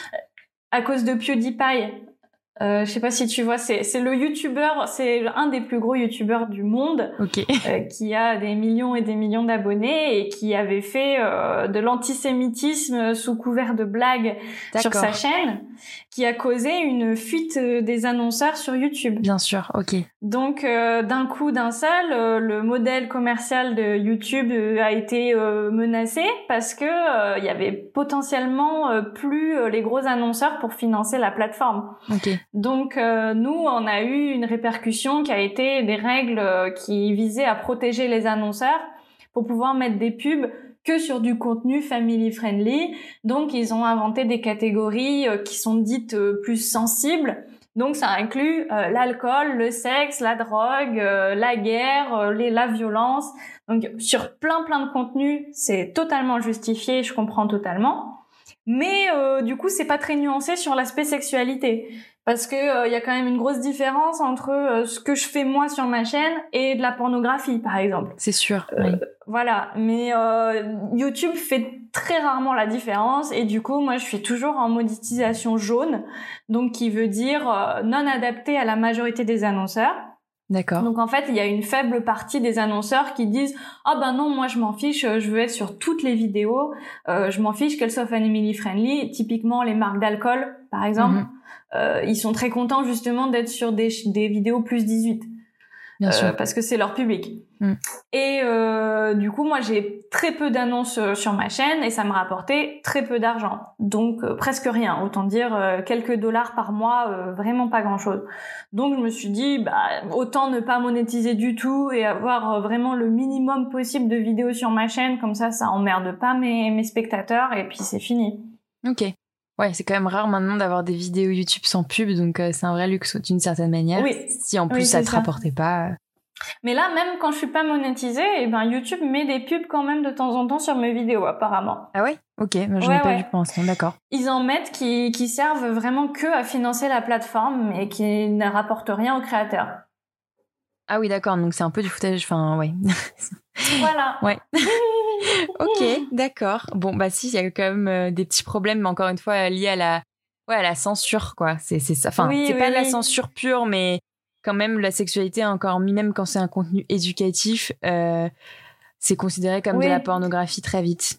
À cause de PewDiePie. Euh, je sais pas si tu vois, c'est le youtubeur, c'est un des plus gros youtubeurs du monde, euh, qui a des millions et des millions d'abonnés et qui avait fait euh, de l'antisémitisme sous couvert de blagues sur sa chaîne, qui a causé une fuite des annonceurs sur YouTube. Bien sûr, ok. Donc d'un coup, d'un seul, le modèle commercial de YouTube a été menacé parce que il y avait potentiellement plus les gros annonceurs pour financer la plateforme. Ok. Donc euh, nous, on a eu une répercussion qui a été des règles euh, qui visaient à protéger les annonceurs pour pouvoir mettre des pubs que sur du contenu family friendly. Donc ils ont inventé des catégories euh, qui sont dites plus sensibles. Donc ça inclut l'alcool, le sexe, la drogue, la guerre, la violence. Donc sur plein plein de contenus, c'est totalement justifié, je comprends totalement. Mais du coup, c'est pas très nuancé sur l'aspect sexualité parce que il euh, y a quand même une grosse différence entre euh, ce que je fais moi sur ma chaîne et de la pornographie par exemple. C'est sûr. Euh, oui. Voilà, mais YouTube fait très rarement la différence et du coup moi je suis toujours en monétisation jaune, donc qui veut dire non adapté à la majorité des annonceurs. D'accord. Donc en fait, il y a une faible partie des annonceurs qui disent "Ah ben non, moi je m'en fiche, je veux être sur toutes les vidéos, je m'en fiche qu'elles soient family friendly, typiquement les marques d'alcool par exemple, mhm. Ils sont très contents justement d'être sur des, des vidéos plus 18. Bien sûr. parce que c'est leur public. Mm. Et euh, du coup, moi, j'ai très peu d'annonces euh, sur ma chaîne et ça me rapportait très peu d'argent. Donc, euh, presque rien. Autant dire quelques dollars par mois, vraiment pas grand-chose. Donc, je me suis dit, bah, autant ne pas monétiser du tout et avoir vraiment le minimum possible de vidéos sur ma chaîne. Comme ça, ça emmerde pas mes, mes spectateurs et puis c'est fini. Ok. Ouais, c'est quand même rare maintenant d'avoir des vidéos YouTube sans pub, donc c'est un vrai luxe d'une certaine manière. Oui. Si en plus ça te rapportait pas. Mais là, même quand je suis pas monétisée, et eh ben YouTube met des pubs quand même de temps en temps sur mes vidéos, apparemment. Ah ouais? Ok, je n'ai pas vu penser, d'accord. Ils en mettent qui, qui servent vraiment que à financer la plateforme et qui ne rapportent rien aux créateurs. Ah oui, d'accord, donc c'est un peu du footage, enfin, ouais. (laughs) voilà. ouais. (laughs) ok, d'accord. Bon, bah si, il y a quand même euh, des petits problèmes, mais encore une fois, liés à la, ouais, à la censure, quoi. C'est ça. Enfin, c'est pas la censure pure, mais quand même la sexualité encore même quand c'est un contenu éducatif euh, c'est considéré comme de la pornographie très vite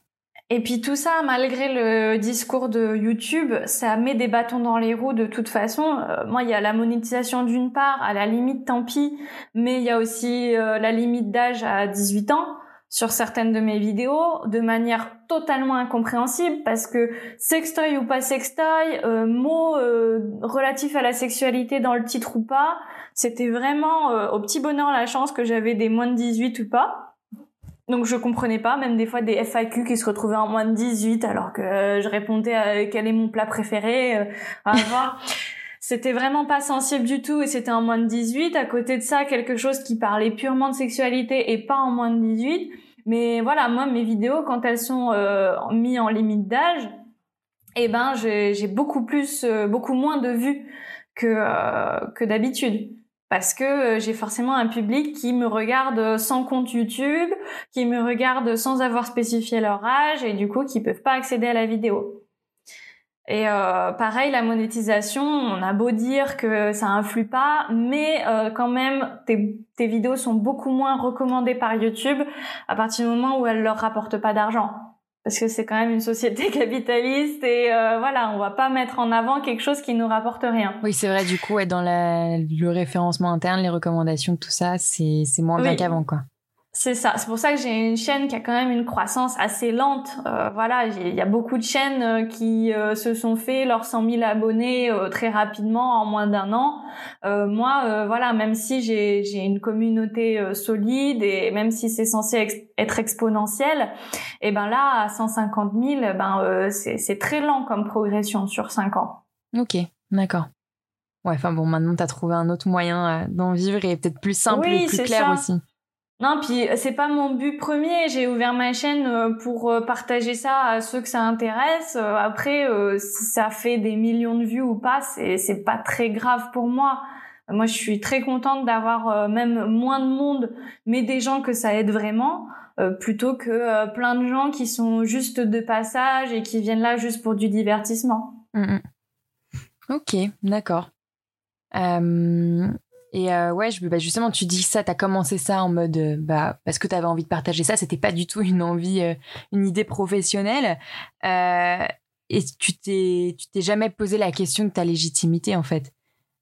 et puis tout ça, malgré le discours de YouTube, ça met des bâtons dans les roues de toute façon. Euh, moi, il y a la monétisation d'une part, à la limite, tant pis, mais il y a aussi euh, la limite d'âge à 18 ans sur certaines de mes vidéos de manière totalement incompréhensible parce que sextoy ou pas sextoy, euh, mots euh, relatifs à la sexualité dans le titre ou pas, c'était vraiment euh, au petit bonheur la chance que j'avais des moins de 18 ou pas. Donc je comprenais pas, même des fois des FAQ qui se retrouvaient en moins de 18 alors que euh, je répondais à quel est mon plat préféré. à voir. C'était vraiment pas sensible du tout et c'était en moins de 18. À côté de ça, quelque chose qui parlait purement de sexualité et pas en moins de 18. Mais voilà, moi, mes vidéos, quand elles sont euh, mises en limite d'âge, eh ben, j'ai beaucoup plus, euh, beaucoup moins de vues que, euh, que d'habitude. Parce que euh, j'ai forcément un public qui me regarde sans compte YouTube, qui me regarde sans avoir spécifié leur âge et du coup qui peuvent pas accéder à la vidéo. Et euh, pareil, la monétisation, on a beau dire que ça influe pas, mais euh, quand même, tes, tes, vidéos sont beaucoup moins recommandées par YouTube à partir du moment où elles leur rapportent pas d'argent. Parce que c'est quand même une société (laughs) capitaliste et euh, voilà, on va pas mettre en avant quelque chose qui nous rapporte rien. Oui, c'est vrai, du coup, ouais, dans la, le référencement interne, les recommandations, tout ça, c'est moins bien qu'avant, quoi. C'est ça. C'est pour ça que j'ai une chaîne qui a quand même une croissance assez lente. Euh, voilà, il y a beaucoup de chaînes euh, qui euh, se sont fait leurs 100 000 abonnés euh, très rapidement en moins d'un an. moi, voilà, même si j'ai une communauté solide et même si c'est censé être exponentiel, et eh ben là, à 150 000, ben c'est très lent comme progression sur 5 ans. Ok, d'accord. Ouais, enfin bon, maintenant tu as trouvé un autre moyen d'en vivre et peut-être plus simple et plus clair aussi. Non, puis euh, c'est pas mon but premier. J'ai ouvert ma chaîne euh, pour euh, partager ça à ceux que ça intéresse. Après, si ça fait des millions de vues ou pas, c'est pas très grave pour moi. Moi, je suis très contente d'avoir même moins de monde, mais des gens que ça aide vraiment, plutôt que plein de gens qui sont juste de passage et qui viennent là juste pour du divertissement. Mmh. Ok, d'accord. Et euh, ouais, je, bah justement, tu dis ça, tu as commencé ça en mode, euh, bah, parce que tu avais envie de partager ça, c'était pas du tout une envie, euh, une idée professionnelle. Et tu t'es, tu t'es jamais posé la question de ta légitimité, en fait.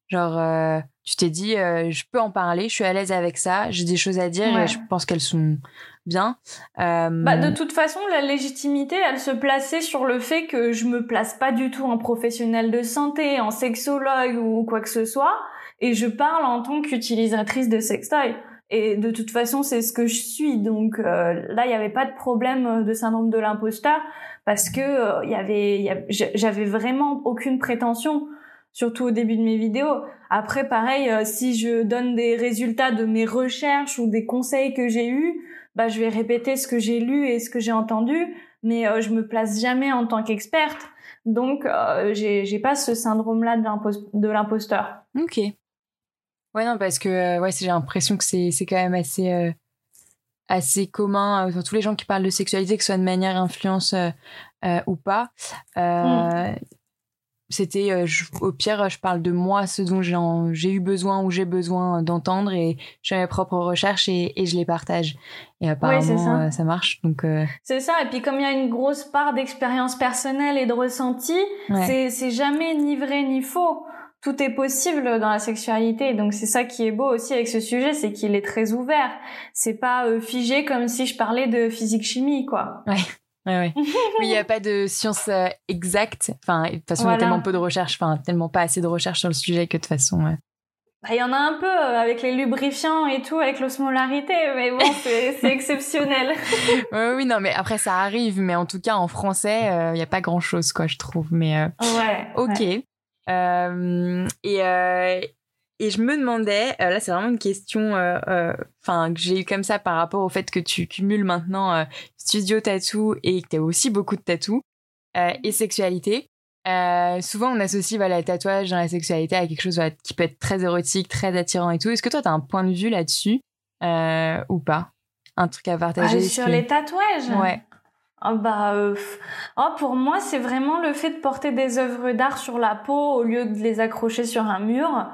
Genre, tu t'es dit, je peux en parler, je suis à l'aise avec ça, j'ai des choses à dire et je pense qu'elles sont bien. Bah, de toute façon, la légitimité, elle se plaçait sur le fait que je me place pas du tout en professionnel de santé, en sexologue ou quoi que ce soit et je parle en tant qu'utilisatrice de sextoy. Et de toute façon, c'est ce que je suis. Donc euh, là, il n'y avait pas de problème euh, de syndrome de l'imposteur parce que euh, il y avait, j'avais vraiment aucune prétention, surtout au début de mes vidéos. Après, pareil, si je donne des résultats de mes recherches ou des conseils que j'ai eus, bah je vais répéter ce que j'ai lu et ce que j'ai entendu, mais je me place jamais en tant qu'experte. Donc, j'ai pas ce syndrome-là de l'imposteur. Ok. Ouais, non, parce que euh, ouais, j'ai l'impression que c'est, c'est quand même assez, euh, assez commun euh, tous les gens qui parlent de sexualité, que ce soit de manière influence ou pas. Mm. c'était euh, au pire je parle de moi ce dont j'ai eu besoin ou j'ai besoin d'entendre et je fais mes propres recherches et, je les partage et apparemment ça. marche donc c'est ça et puis comme il y a une grosse part d'expérience personnelle et de ressenti c'est jamais ni vrai ni faux tout est possible dans la sexualité. Donc c'est ça qui est beau aussi avec ce sujet, c'est qu'il est très ouvert. C'est pas euh, figé comme si je parlais de physique chimie, quoi. Ouais. Ouais, ouais. (laughs) oui, il n'y a pas de science euh, exacte. Enfin, de toute façon, il y a tellement peu de recherches, enfin, tellement pas assez de recherches sur le sujet que de toute façon. Bah, il y en a un peu euh, avec les lubrifiants et tout, avec l'osmolarité, mais bon, (laughs) c'est exceptionnel. oui, oui, non, mais après, ça arrive, mais en tout cas, en français, il n'y a pas grand chose, quoi, je trouve. Mais, ouais. Ok. Euh, et, euh, et je me demandais, euh, là c'est vraiment une question enfin que j'ai eu comme ça par rapport au fait que tu cumules maintenant studio tattoo et que tu as aussi beaucoup de tatou et sexualité. souvent on associe voilà, le tatouage dans la sexualité à quelque chose qui peut être très érotique, très attirant et tout. Est-ce que toi tu as un point de vue là-dessus ou pas? Un truc à partager ah, Sur les tatouages? Ouais. Oh bah, euh, oh, pour moi, c'est vraiment le fait de porter des œuvres d'art sur la peau au lieu de les accrocher sur un mur.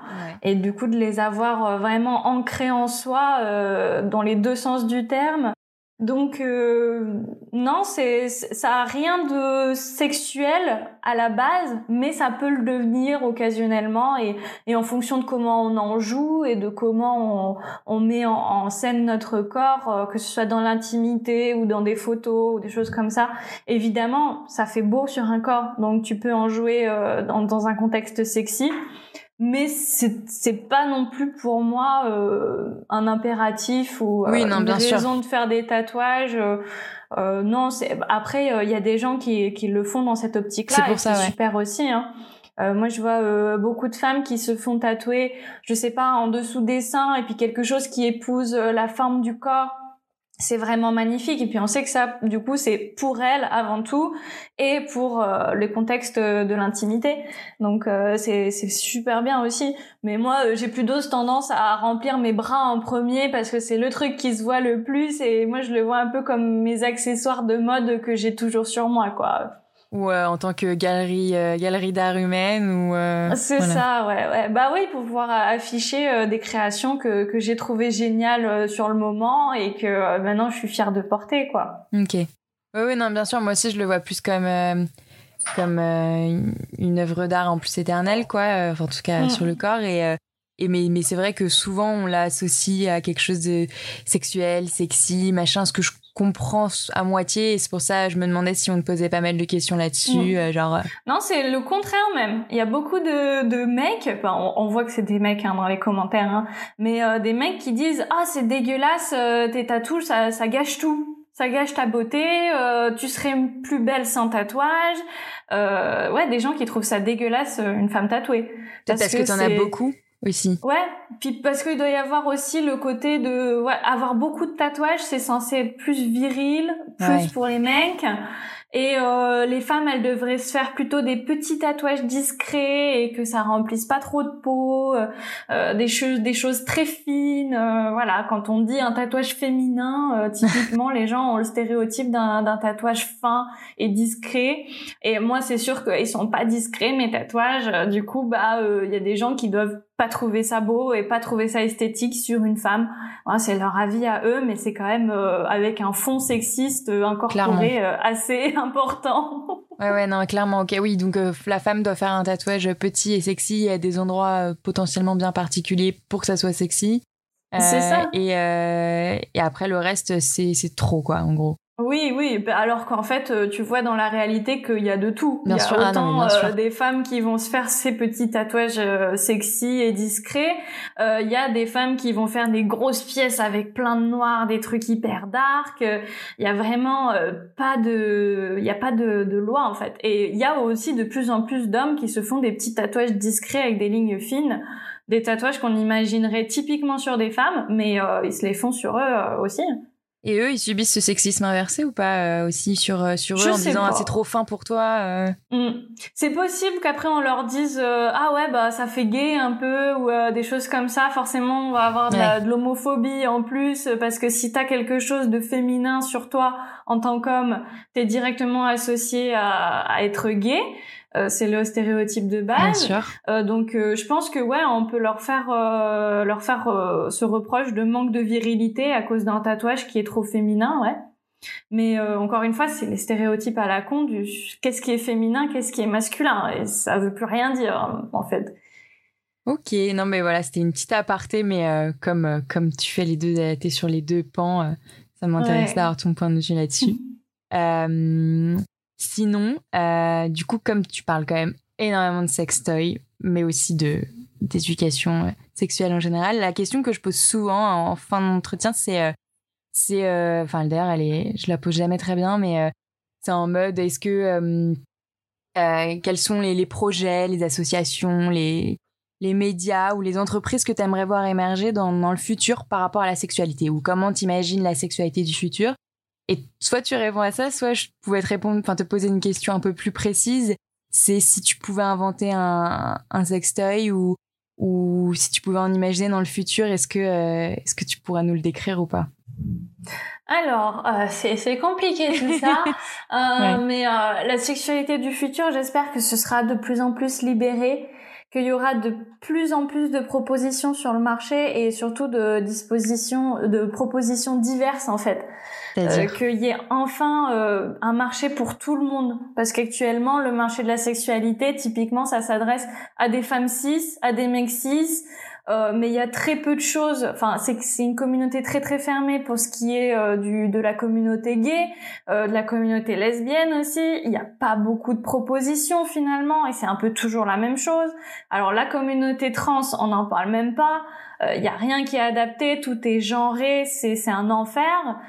Et du coup de les avoir euh, vraiment ancrées en soi euh, dans les deux sens du terme. Donc euh, non, c'est ça a rien de sexuel à la base, mais ça peut le devenir occasionnellement et, et en fonction de comment on en joue et de comment on, on met en, scène notre corps, euh, que ce soit dans l'intimité ou dans des photos ou des choses comme ça. Évidemment, ça fait beau sur un corps, donc tu peux en jouer euh, dans, dans un contexte sexy mais c'est pas non plus pour moi euh, un impératif ou euh, une raison de faire des tatouages euh, euh non c'est après il y a des gens qui qui le font dans cette optique là c'est super aussi hein. moi, je vois beaucoup de femmes qui se font tatouer, je sais pas, en dessous des seins, et puis quelque chose qui épouse la forme du corps c'est vraiment magnifique. Et puis on sait que ça du coup c'est pour elle avant tout et pour euh, le contexte de l'intimité. Donc euh, c'est super bien aussi. Mais moi euh, j'ai plutôt tendance à remplir mes bras en premier parce que c'est le truc qui se voit le plus. Et moi je le vois un peu comme mes accessoires de mode que j'ai toujours sur moi quoi ou euh, en tant que galerie euh, galerie d'art humaine ou euh, c'est ça ouais, ouais. Bah oui pour pouvoir afficher des créations que que j'ai trouvé géniales sur le moment et que maintenant je suis fière de porter quoi. Ok. Oui oui non bien sûr moi aussi je le vois plus comme comme une œuvre d'art en plus éternelle quoi en tout cas mm. sur le corps et et mais, mais c'est vrai que souvent on l'associe à quelque chose de sexuel, sexy, machin, ce que je comprends à moitié et c'est pour ça je me demandais si on te posait pas mal de questions là-dessus, euh, genre. Euh. Non, c'est le contraire même. Il y a beaucoup de, de mecs, enfin, on, voit que c'est des mecs hein, dans les commentaires, hein, mais euh, des mecs qui disent ah c'est dégueulasse tes tatouages, ça, ça gâche tout ça gâche ta beauté, tu serais plus belle sans tatouage. Ouais, des gens qui trouvent ça dégueulasse une femme tatouée. Peut-être parce, que, que t'en as beaucoup aussi. Ouais, puis parce qu'il doit y avoir aussi le côté de ouais, avoir beaucoup de tatouages, c'est censé être plus viril, plus pour les mecs. Et euh, les femmes, elles devraient se faire plutôt des petits tatouages discrets et que ça remplisse pas trop de peau, euh, euh des choses, des choses très fines. Euh, voilà, quand on dit un tatouage féminin, euh, (laughs) typiquement les gens ont le stéréotype d'un tatouage fin et discret. Et moi, c'est sûr qu'ils sont pas discrets mes tatouages. Du coup, bah, il y a des gens qui doivent pas trouver ça beau et pas trouver ça esthétique sur une femme. c'est leur avis à eux, mais c'est quand même euh, avec un fond sexiste incorporé euh, assez important. ouais, ouais, non, clairement, ok, oui. Donc euh, la femme doit faire un tatouage petit et sexy à des endroits potentiellement bien particuliers pour que ça soit sexy. c'est ça. Et, et après le reste, c'est trop quoi, en gros. Oui, oui. Bah, alors qu'en fait, euh, tu vois dans la réalité qu'il y a de tout. Bien Il y a sûr. autant ah euh, des femmes qui vont se faire ces petits tatouages euh, sexy et discrets. Il y a des femmes qui vont faire des grosses pièces avec plein de noir, des trucs hyper dark. Il y a vraiment pas de, il y a pas de, de loi en fait. Et il y a aussi de plus en plus d'hommes qui se font des petits tatouages discrets avec des lignes fines des tatouages qu'on imaginerait typiquement sur des femmes, mais ils se les font sur eux aussi. Et eux, ils subissent ce sexisme inversé ou pas euh, aussi sur, euh, sur eux en disant ah, c'est trop fin pour toi euh? mm. C'est possible qu'après on leur dise ah ouais bah ça fait gay un peu ou des choses comme ça. Forcément on va avoir de, l'homophobie en plus parce que si t'as quelque chose de féminin sur toi en tant qu'homme, t'es directement associé à, à être gay. C'est le stéréotype de base. Bien sûr. donc je pense que ouais, on peut leur faire leur faire ce reproche de manque de virilité à cause d'un tatouage qui est trop féminin, ouais. Mais euh, encore une fois, c'est les stéréotypes à la con du qu'est-ce qui est féminin, qu'est-ce qui est masculin, et ça veut plus rien dire en fait. Ok, non mais voilà, c'était une petite aparté, mais euh, comme euh, comme tu fais les deux, t'es sur les deux pans, ça m'intéresse d'avoir ton point de vue là-dessus. (laughs) sinon, du coup, comme tu parles quand même énormément de sextoy, mais aussi de d'éducation sexuelle en général, la question que je pose souvent en fin d'entretien, c'est c'est euh, enfin d'ailleurs elle est je la pose jamais très bien mais euh, c'est en mode est-ce que euh, quels sont les, projets les associations les les médias ou les entreprises que tu aimerais voir émerger dans, dans, le futur par rapport à la sexualité? Ou comment t'imagines la sexualité du futur? Et soit tu réponds à ça soit je pouvais te répondre enfin te poser une question un peu plus précise. C'est si tu pouvais inventer un, un sextoy ou ou si tu pouvais en imaginer dans le futur est-ce que est-ce que tu pourrais nous le décrire ou pas? Alors, euh, c'est compliqué tout ça, (laughs) euh, mais euh, la sexualité du futur, j'espère que ce sera de plus en plus libéré, qu'il y aura de plus en plus de propositions sur le marché et surtout de dispositions, de propositions diverses en fait. Euh, qu'il y ait enfin euh, un marché pour tout le monde. Parce qu'actuellement, le marché de la sexualité, typiquement, ça s'adresse à des femmes cis, à des mecs cis, euh, mais il y a très peu de choses. Enfin, c'est c'est une communauté très très fermée pour ce qui est euh, du de la communauté gay, euh, de la communauté lesbienne aussi. Il n'y a pas beaucoup de propositions finalement, et c'est un peu toujours la même chose. Alors la communauté trans, on n'en parle même pas. Il n'y a rien qui est adapté, tout est genré, c'est c'est un enfer.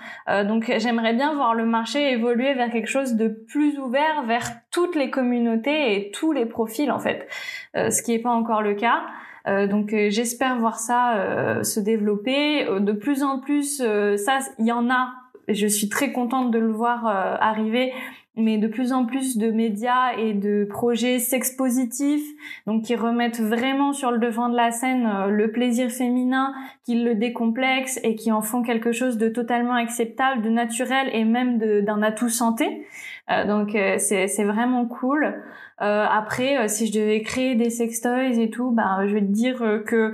donc j'aimerais bien voir le marché évoluer vers quelque chose de plus ouvert vers toutes les communautés et tous les profils en fait, ce qui n'est pas encore le cas. Euh, donc euh, j'espère voir ça euh, se développer. De plus en plus, ça, il y en a. Je suis très contente de le voir arriver mais de plus en plus de médias et de projets sex positifs, donc qui remettent vraiment sur le devant de la scène le plaisir féminin, qui le décomplexent et qui en font quelque chose de totalement acceptable, de naturel et même d'un atout santé. Euh, donc c'est vraiment cool. Euh, après, euh, si je devais créer des sextoys et tout, ben, je vais te dire euh, que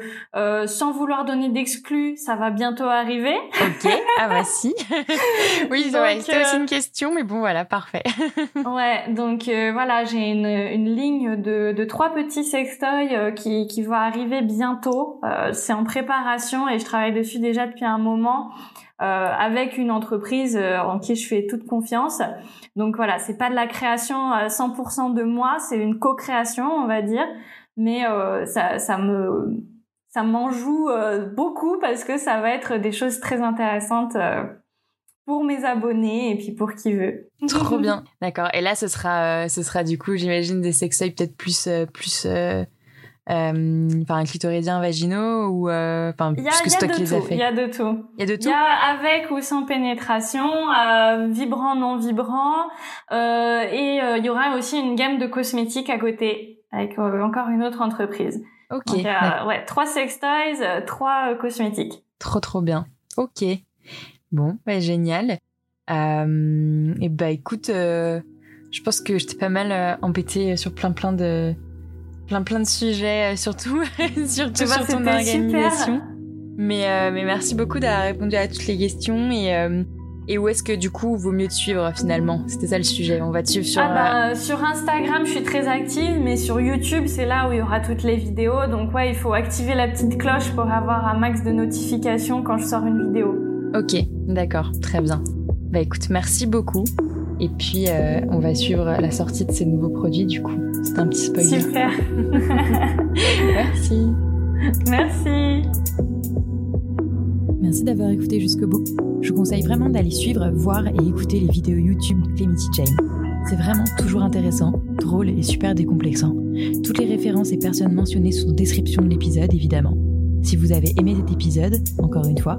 sans vouloir donner d'exclus, ça va bientôt arriver. Ok, ah bah si. (laughs) oui, c'était aussi une question, mais bon, voilà, parfait. (laughs) ouais, donc voilà, j'ai une, une ligne de, de trois petits sextoys qui, qui va arriver bientôt. C'est en préparation et je travaille dessus déjà depuis un moment. Euh, avec une entreprise euh, en qui je fais toute confiance. Donc voilà, c'est pas de la création à 100% de moi, c'est une co-création, on va dire, mais euh, ça, ça me ça m'en joue beaucoup parce que ça va être des choses très intéressantes pour mes abonnés et puis pour qui veut. (laughs) Trop bien. D'accord. Et là, ce sera, ce sera du coup, j'imagine, des sextoys peut-être plus, plus euh, enfin, clitoridien vaginaux ou euh, enfin puisque c'est toi qui les as fait. Il y a de tout. Il y a de tout. Il y a avec ou sans pénétration, euh, vibrant, non vibrant, euh, et il y aura aussi une gamme de cosmétiques à côté avec encore une autre entreprise. Ok. Donc, ouais, trois sextoys, trois cosmétiques. Trop trop bien. Ok. Bon, bah, génial. et bah écoute, je pense que j'étais pas mal embêtée sur plein plein de plein plein de sujets, euh, surtout, (laughs) surtout sur ton organisation. Mais, euh, mais merci beaucoup d'avoir répondu à toutes les questions et, euh, et où est-ce que du coup vaut mieux te suivre finalement? C'était ça le sujet. On va te suivre sur. Ah bah, sur Instagram, je suis très active, mais sur YouTube, c'est là où il y aura toutes les vidéos. Donc ouais, il faut activer la petite cloche pour avoir un max de notifications quand je sors une vidéo. Ok, d'accord, très bien. Bah écoute, merci beaucoup. Et puis, euh, on va suivre la sortie de ces nouveaux produits, du coup. C'est un petit spoiler. Super. (laughs) Merci. Merci. Merci d'avoir écouté jusqu'au bout. Je vous conseille vraiment d'aller suivre, voir et écouter les vidéos YouTube de Clemity Jane. C'est vraiment toujours intéressant, drôle et super décomplexant. Toutes les références et personnes mentionnées sont en description de l'épisode, évidemment. Si vous avez aimé cet épisode, encore une fois,